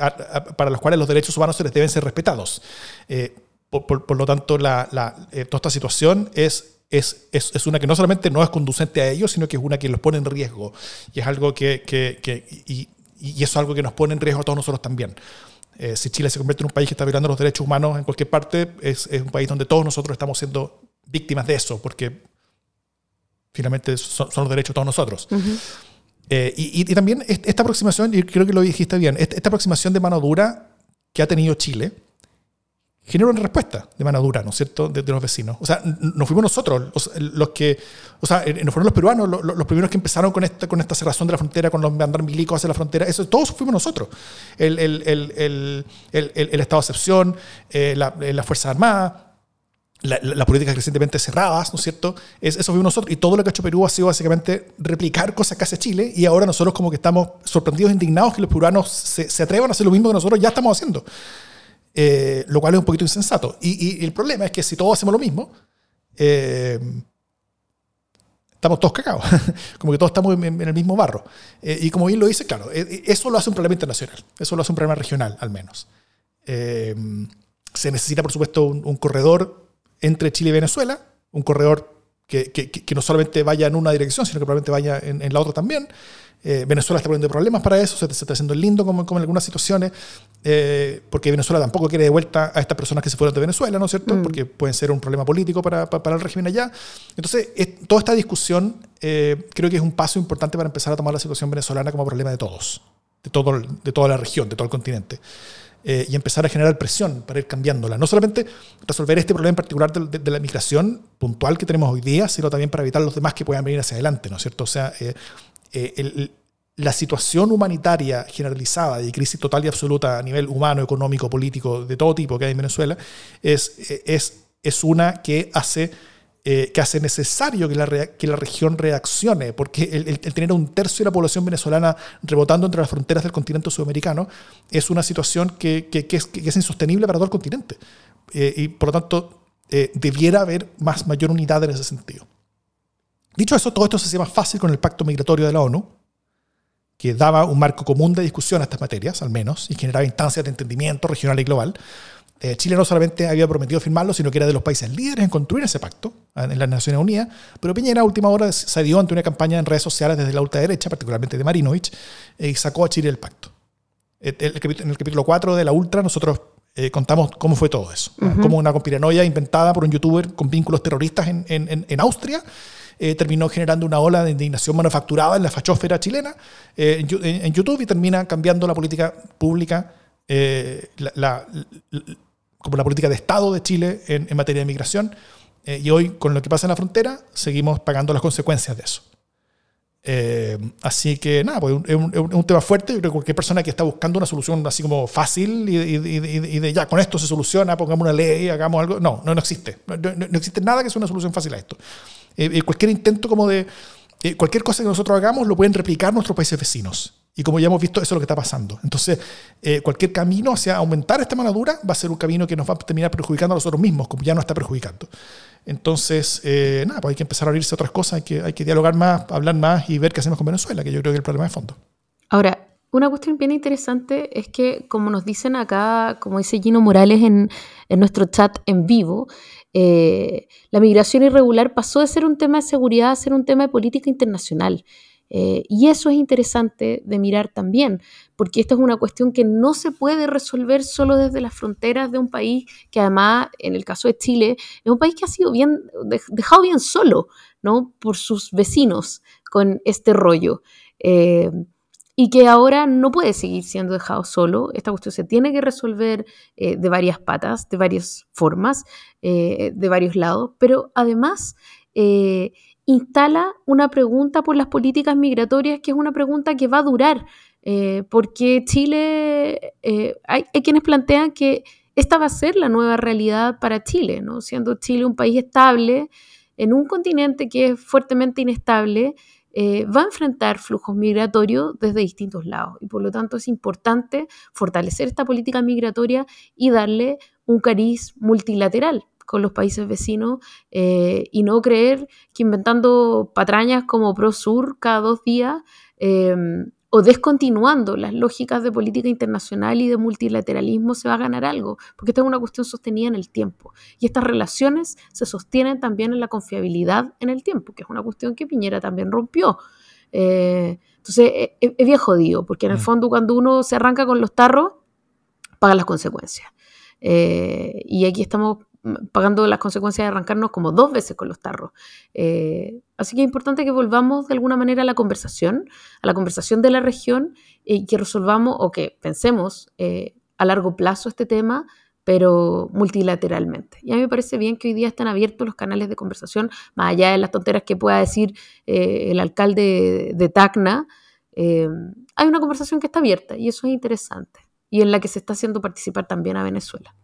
para las cuales los derechos humanos se les deben ser respetados. Eh, por, lo tanto, la, eh, toda esta situación es, es, es, una que no solamente no es conducente a ellos, sino que es una que los pone en riesgo. Y es algo que, que, que y, y, eso es algo que nos pone en riesgo a todos nosotros también. Eh, si Chile se convierte en un país que está violando los derechos humanos en cualquier parte, es, es un país donde todos nosotros estamos siendo víctimas de eso, porque finalmente son, son los derechos de todos nosotros. Eh, y, y, también esta aproximación, y creo que lo dijiste bien, esta aproximación de mano dura que ha tenido Chile, generó una respuesta de mano dura, ¿no es cierto?, de, los vecinos. O sea, nos fuimos nosotros, los, que, o sea, nos fueron los peruanos los, primeros que empezaron con esta, con esta cerrazón de la frontera, con los andar milicos hacia la frontera, eso, todos fuimos nosotros. El, el, el, el Estado de excepción, eh, la, las políticas recientemente cerradas, ¿no es cierto? Es, eso vimos nosotros. Y todo lo que ha hecho Perú ha sido básicamente replicar cosas que hace Chile. Y ahora nosotros como que estamos sorprendidos indignados que los peruanos se, se atrevan a hacer lo mismo que nosotros ya estamos haciendo. Eh, lo cual es un poquito insensato. Y, el problema es que si todos hacemos lo mismo, eh, estamos todos cagados, como que todos estamos en, el mismo barro. Eh, y como bien lo dice, claro, eso lo hace un problema internacional, eso lo hace un problema regional al menos. se necesita, por supuesto, un, corredor entre Chile y Venezuela, un corredor que, que, no solamente vaya en una dirección, sino que probablemente vaya en, en la otra también. Eh, Venezuela está poniendo problemas para eso, se, está haciendo lindo como, como en algunas situaciones, eh, porque Venezuela tampoco quiere de vuelta a estas personas que se fueron de Venezuela, ¿no es cierto? Mm. Porque pueden ser un problema político para, para, el régimen allá. Entonces, toda esta discusión eh, creo que es un paso importante para empezar a tomar la situación venezolana como problema de todos, de, todo, de toda la región, de todo el continente. Y empezar a generar presión para ir cambiándola. No solamente resolver este problema en particular de, de, la migración puntual que tenemos hoy día, sino también para evitar los demás que puedan venir hacia adelante, ¿no es cierto? O sea, eh, la situación humanitaria generalizada de crisis total y absoluta a nivel humano, económico, político, de todo tipo que hay en Venezuela, es, es, es una que hace, eh, que hace necesario que la, que la región reaccione, porque el, tener un tercio de la población venezolana rebotando entre las fronteras del continente sudamericano es una situación que, que, que, es, es, insostenible para todo el continente. Eh, y por lo tanto, debiera haber más mayor unidad en ese sentido. Dicho eso, todo esto se hacía más fácil con el pacto migratorio de la ONU, que daba un marco común de discusión a estas materias, al menos, y generaba instancias de entendimiento regional y global. Eh, Chile no solamente había prometido firmarlo, sino que era de los países líderes en construir ese pacto en las Naciones Unidas, pero Piñera a última hora se dio ante una campaña en redes sociales desde la ultraderecha, particularmente de Marinovich, eh, y sacó a Chile del pacto. en el capítulo 4 de la Ultra nosotros eh, contamos cómo fue todo eso. Como una conspiranoia inventada por un youtuber con vínculos terroristas en, en, en Austria eh, terminó generando una ola de indignación manufacturada en la fachósfera chilena eh, en, YouTube y termina cambiando la política pública, eh, como la política de Estado de Chile en, materia de migración. y hoy, con lo que pasa en la frontera, seguimos pagando las consecuencias de eso. así que nada, pues es un, tema fuerte. Yo creo que cualquier persona que está buscando una solución así como fácil y, de ya con esto se soluciona, pongamos una ley, hagamos algo. No, no, no existe. No, no, existe nada que sea una solución fácil a esto. Eh, eh, cualquier intento como de... Eh, cualquier cosa que nosotros hagamos lo pueden replicar nuestros países vecinos. Y como ya hemos visto, eso es lo que está pasando. Entonces, cualquier camino hacia aumentar esta mano dura va a ser un camino que nos va a terminar perjudicando a nosotros mismos, como ya no está perjudicando. Entonces, nada, pues hay que empezar a abrirse a otras cosas, hay que, hay que dialogar más, hablar más y ver qué hacemos con Venezuela, que yo creo que es el problema de fondo. Ahora, una cuestión bien interesante es que, como nos dicen acá, como dice Gino Morales en, en nuestro chat en vivo, eh, la migración irregular pasó de ser un tema de seguridad a ser un tema de política internacional. Eh, y eso es interesante de mirar también, porque esta es una cuestión que no se puede resolver solo desde las fronteras de un país que además, en el caso de Chile, es un país que ha sido bien, dejado bien solo ¿no? por sus vecinos con este rollo. Eh, y que ahora no puede seguir siendo dejado solo. Esta cuestión se tiene que resolver eh, de varias patas, de varias formas, eh, de varios lados, pero además eh, instala una pregunta por las políticas migratorias que es una pregunta que va a durar, porque Chile, hay, hay, quienes plantean que esta va a ser la nueva realidad para Chile, ¿no? siendo Chile un país estable en un continente que es fuertemente inestable eh, va a enfrentar flujos migratorios desde distintos lados y por lo tanto es importante fortalecer esta política migratoria y darle un cariz multilateral con los países vecinos eh, y no creer que inventando patrañas como ProSur cada dos días eh, o descontinuando las lógicas de política internacional y de multilateralismo se va a ganar algo, porque esta es una cuestión sostenida en el tiempo. Y estas relaciones se sostienen también en la confiabilidad en el tiempo, que es una cuestión que Piñera también rompió. Eh, entonces, e, e, es, viejo viejo porque en el mm. fondo cuando uno se arranca con los tarros, paga las consecuencias. Eh, y aquí estamos pagando las consecuencias de arrancarnos como dos veces con los tarros. Eh, así que es importante que volvamos de alguna manera a la conversación, a la conversación de la región y que resolvamos o que pensemos eh, a largo plazo este tema, pero multilateralmente. Y a mí me parece bien que hoy día están abiertos los canales de conversación, más allá de las tonteras que pueda decir eh, el alcalde de Tacna. hay una conversación que está abierta y eso es interesante y en la que se está haciendo participar también a Venezuela.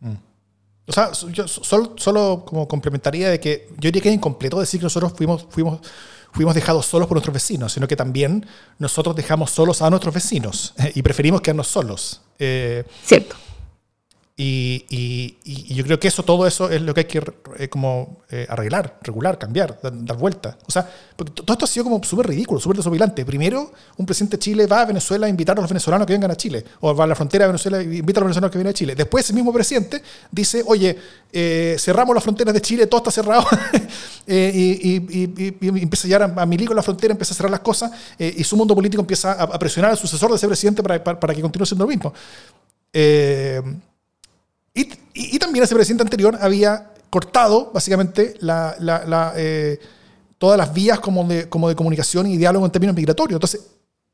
Mm. Sea, yo solo, solo, como complementaría de que yo diría que es incompleto decir que nosotros fuimos, fuimos, fuimos dejados solos por nuestros vecinos, sino que también nosotros dejamos solos a nuestros vecinos y preferimos quedarnos solos. Eh, Cierto. Y, y, yo creo que eso, todo eso es lo que hay que eh, como eh, arreglar, regular, cambiar, dar, vuelta. O sea, porque todo esto ha sido como súper ridículo, súper desobligante. Primero, un presidente de Chile va a Venezuela a invitar a los venezolanos que vengan a Chile, o va a la frontera de Venezuela e invita a los venezolanos que vienen a Chile. Después, ese mismo presidente dice, oye, eh, cerramos las fronteras de Chile, todo está cerrado, y, empieza a llegar a, a la frontera, empieza a cerrar las cosas, y su mundo político empieza a, presionar al sucesor de ese presidente para, para que continúe siendo lo mismo. Eh, y, también ese presidente anterior había cortado básicamente eh, todas las vías como de, comunicación y diálogo en términos migratorios. Entonces,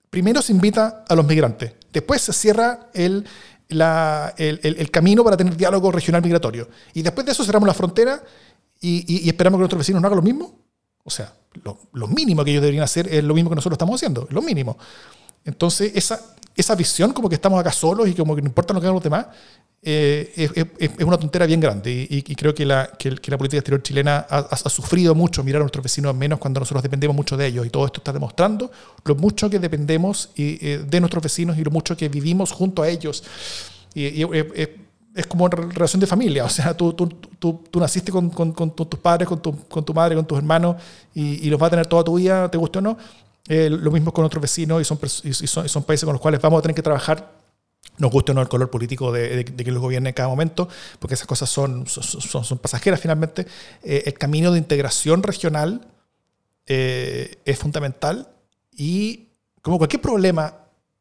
primero se invita a los migrantes, después se cierra el, el, camino para tener diálogo regional migratorio. Y después de eso cerramos la frontera y, esperamos que nuestros vecinos no hagan lo mismo. O sea, lo, lo, mínimo que ellos deberían hacer es lo mismo que nosotros estamos haciendo, lo mínimo. Entonces, esa, esa visión como que estamos acá solos y como que no importa lo que hagan los demás, eh, es, una tontera bien grande y, creo que la, que, la, política exterior chilena ha, sufrido mucho mirar a nuestros vecinos menos cuando nosotros dependemos mucho de ellos y todo esto está demostrando lo mucho que dependemos eh, de nuestros vecinos y lo mucho que vivimos junto a ellos. Y, es como una relación de familia, o sea, tú, tú, tú, tú naciste con, con, con, tus padres, con tu, con tu madre, con tus hermanos y, los vas a tener toda tu vida, te guste o no. Eh, lo mismo con otros vecinos y son, y son, son países con los cuales vamos a tener que trabajar nos guste o no el color político de, que los gobierne en cada momento, porque esas cosas son, son, son pasajeras finalmente. Eh, el camino de integración regional eh, es fundamental y como cualquier problema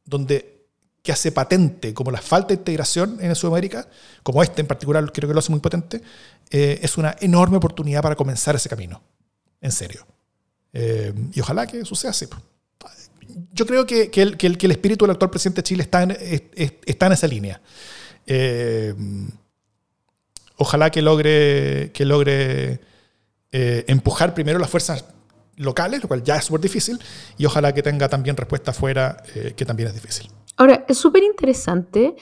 donde que hace patente, como la falta de integración en Sudamérica, como este en particular creo que lo hace muy potente, eh, es una enorme oportunidad para comenzar ese camino, en serio. Y ojalá que suceda así yo creo que, el, que, el, espíritu del actual presidente de Chile está en, está en esa línea. Eh, ojalá que logre, que logre eh, empujar primero las fuerzas locales, lo cual ya es súper difícil, y ojalá que tenga también respuesta afuera, eh, que también es difícil. Ahora, es súper interesante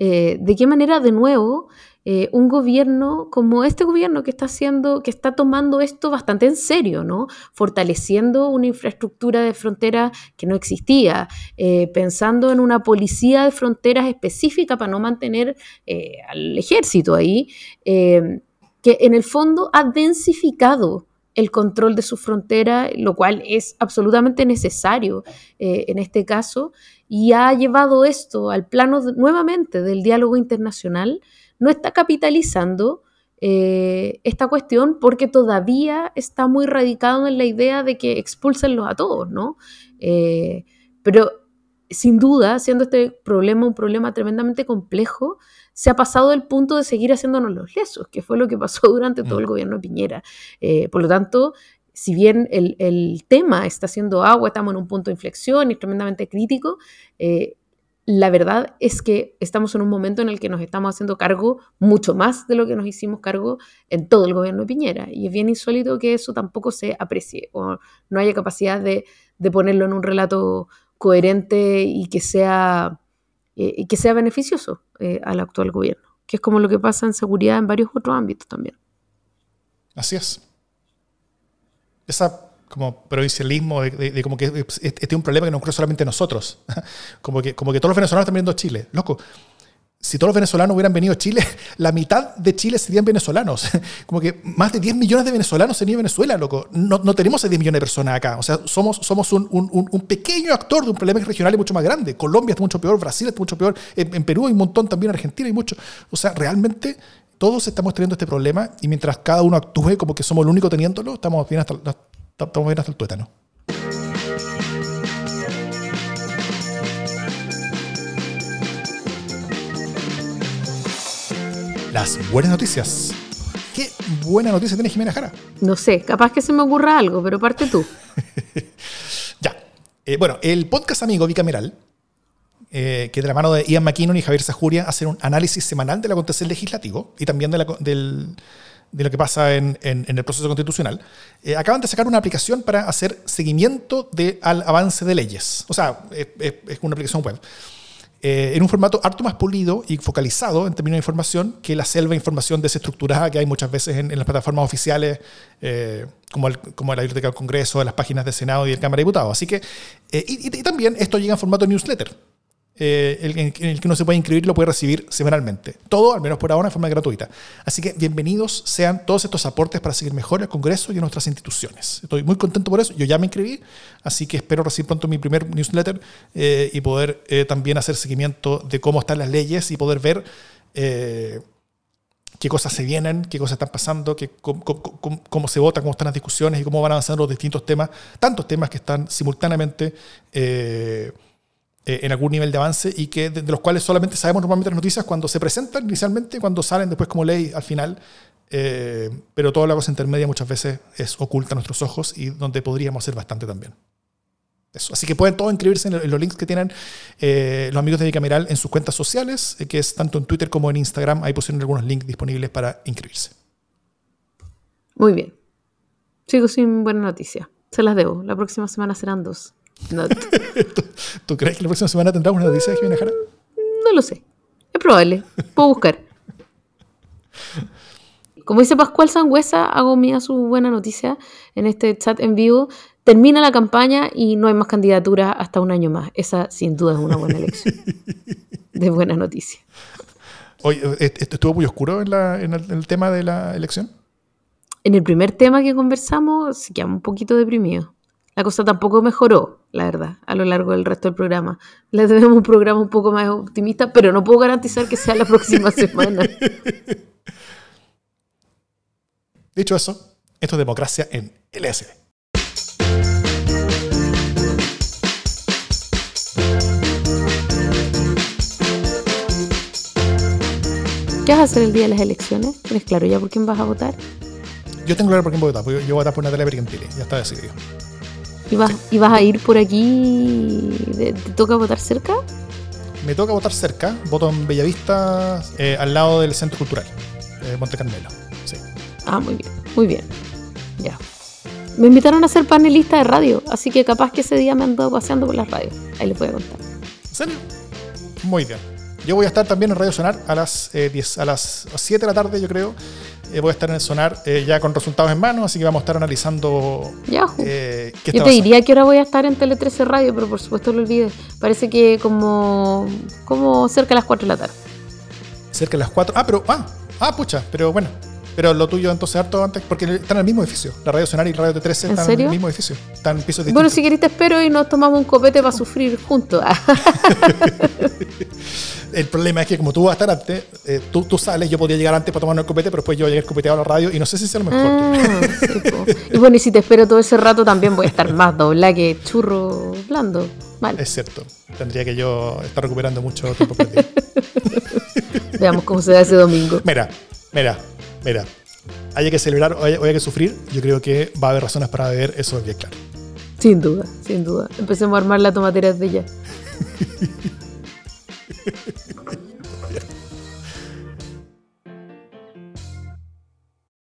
de qué manera, de nuevo, eh, un gobierno como este gobierno que está haciendo, que está tomando esto bastante en serio, ¿no? Fortaleciendo una infraestructura de fronteras que no existía, eh, pensando en una policía de fronteras específica para no mantener eh, al ejército ahí, que en el fondo ha densificado el control de su frontera, lo cual es absolutamente necesario en este caso, y ha llevado esto al plano nuevamente del diálogo internacional, no está capitalizando eh, esta cuestión porque todavía está muy radicado en la idea de que expulsenlos a todos, ¿no? Eh, pero sin duda, siendo este problema un problema tremendamente complejo, se ha pasado del punto de seguir haciéndonos los lesos, que fue lo que pasó durante todo el mm. gobierno de Piñera. Eh, por lo tanto, si bien el, tema está haciendo agua, estamos en un punto de inflexión y tremendamente crítico, eh, la verdad es que estamos en un momento en el que nos estamos haciendo cargo mucho más de lo que nos hicimos cargo en todo el gobierno de Piñera. Y es bien insólito que eso tampoco se aprecie o no haya capacidad de, ponerlo en un relato coherente y que sea, eh, que sea beneficioso eh, al actual gobierno, que es como lo que pasa en seguridad en varios otros ámbitos también. Así es. Esa como provincialismo, de, como que este es un problema que no ocurre solamente nosotros. como, que, como que todos los venezolanos están viniendo a Chile. Loco, si todos los venezolanos hubieran venido a Chile, la mitad de Chile serían venezolanos. Como que más de 10 millones de venezolanos serían Venezuela, loco. No, no tenemos a 10 millones de personas acá. O sea, somos, somos un, un, un, pequeño actor de un problema regional y mucho más grande. Colombia está mucho peor, Brasil está mucho peor, en, Perú hay un montón también, en Argentina hay mucho. O sea, realmente todos estamos teniendo este problema y mientras cada uno actúe como que somos el único teniéndolo, estamos bien hasta, Estamos bien hasta el tuétano. Las buenas noticias. ¿Qué buena noticia tiene Jimena Jara? No sé, capaz que se me ocurra algo, pero parte tú. ya. Eh, bueno, el podcast amigo bicameral, eh, que de la mano de Ian McKinnon y Javier Sajuria hacen un análisis semanal del acontecer legislativo y también de la, del, de lo que pasa en, el proceso constitucional, eh, acaban de sacar una aplicación para hacer seguimiento al avance de leyes. O sea, es, una aplicación web. Eh, en un formato harto más pulido y focalizado en términos de información que la selva de información desestructurada que hay muchas veces en, las plataformas oficiales, eh, como, como la Biblioteca del Congreso, las páginas del Senado y de Cámara de Diputados. Así que, y, también esto llega en formato newsletter. Eh, en, el que uno se puede inscribir lo puede recibir semanalmente. Todo, al menos por ahora, de forma gratuita. Así que bienvenidos sean todos estos aportes para seguir mejor el Congreso y en nuestras instituciones. Estoy muy contento por eso. Yo ya me inscribí, así que espero recibir pronto mi primer newsletter eh, y poder eh, también hacer seguimiento de cómo están las leyes y poder ver qué cosas se vienen, qué cosas están pasando, qué, cómo, se vota, cómo están las discusiones y cómo van avanzando los distintos temas, tantos temas que están simultáneamente eh, en algún nivel de avance y que de, los cuales solamente sabemos normalmente las noticias cuando se presentan inicialmente, cuando salen después como ley al final, eh, pero toda la cosa intermedia muchas veces es oculta a nuestros ojos y donde podríamos hacer bastante también. Eso. Así que pueden todos inscribirse en, los links que tienen eh, los amigos de Bicameral en sus cuentas sociales, que es tanto en Twitter como en Instagram. Ahí pusieron algunos links disponibles para inscribirse. Muy bien. Sigo sin buena noticia. Se las debo. La próxima semana serán dos. ¿Tú, crees que la próxima semana tendremos una noticia de Jimena Jara? No lo sé. Es probable. Puedo buscar. Como dice Pascual Sangüesa, hago mía su buena noticia en este chat en vivo. Termina la campaña y no hay más candidaturas hasta un año más. Esa sin duda es una buena elección. De buena noticia. Oye, ¿estuvo muy oscuro en, en el tema de la elección? En el primer tema que conversamos, se quedamos un poquito deprimido la cosa tampoco mejoró, la verdad, a lo largo del resto del programa. Les debemos un programa un poco más optimista, pero no puedo garantizar que sea la próxima semana. Dicho eso, esto es democracia en LSD. ¿Qué vas a hacer el día de las elecciones? ¿Tienes claro ya por quién vas a votar? Yo tengo claro por quién voy a votar, porque yo voy a votar por Natalia Bergentili, ya está decidido. ¿Y vas, ¿Y vas a ir por aquí? ¿Te, toca votar cerca? Me toca votar cerca, voto en Bellavista, eh, al lado del Centro Cultural, eh, Monte Carmelo. Sí. Ah, muy bien, muy bien. Ya. Me invitaron a ser panelista de radio, así que capaz que ese día me ando paseando por las radios. Ahí les voy a contar. ¿En serio? Muy bien. Yo voy a estar también en Radio Sonar a las, 10, eh, a las 7 de la tarde, yo creo, eh, voy a estar en el sonar eh, ya con resultados en mano, así que vamos a estar analizando. Eh, Yo te diría que ahora voy a estar en Tele 13 Radio, pero por supuesto lo olvidé. Parece que como, como cerca de las 4 de la tarde. Cerca de las 4. Ah, pero. Ah, ah, pucha, pero bueno. Pero lo tuyo entonces harto antes, porque están en el mismo edificio. La radio Sonar y la radio T13 están en el mismo edificio. Están en pisos distintos. Bueno, si querés te espero y nos tomamos un copete para sufrir juntos. el problema es que como tú vas a estar antes, eh, tú, tú, sales, yo podría llegar antes para tomar el copete, pero después yo llegar copeteado a la radio y no sé si sea lo mejor. Ah, y bueno, y si te espero todo ese rato también voy a estar más dobla que churro blando. Es cierto. Tendría que yo estar recuperando mucho tiempo perdido. Veamos cómo se da ese domingo. Mira, mira, mira, haya que celebrar o haya, que sufrir, yo creo que va a haber razones para beber, eso es bien claro. Sin duda, sin duda. Empecemos a armar la tomatera de ya.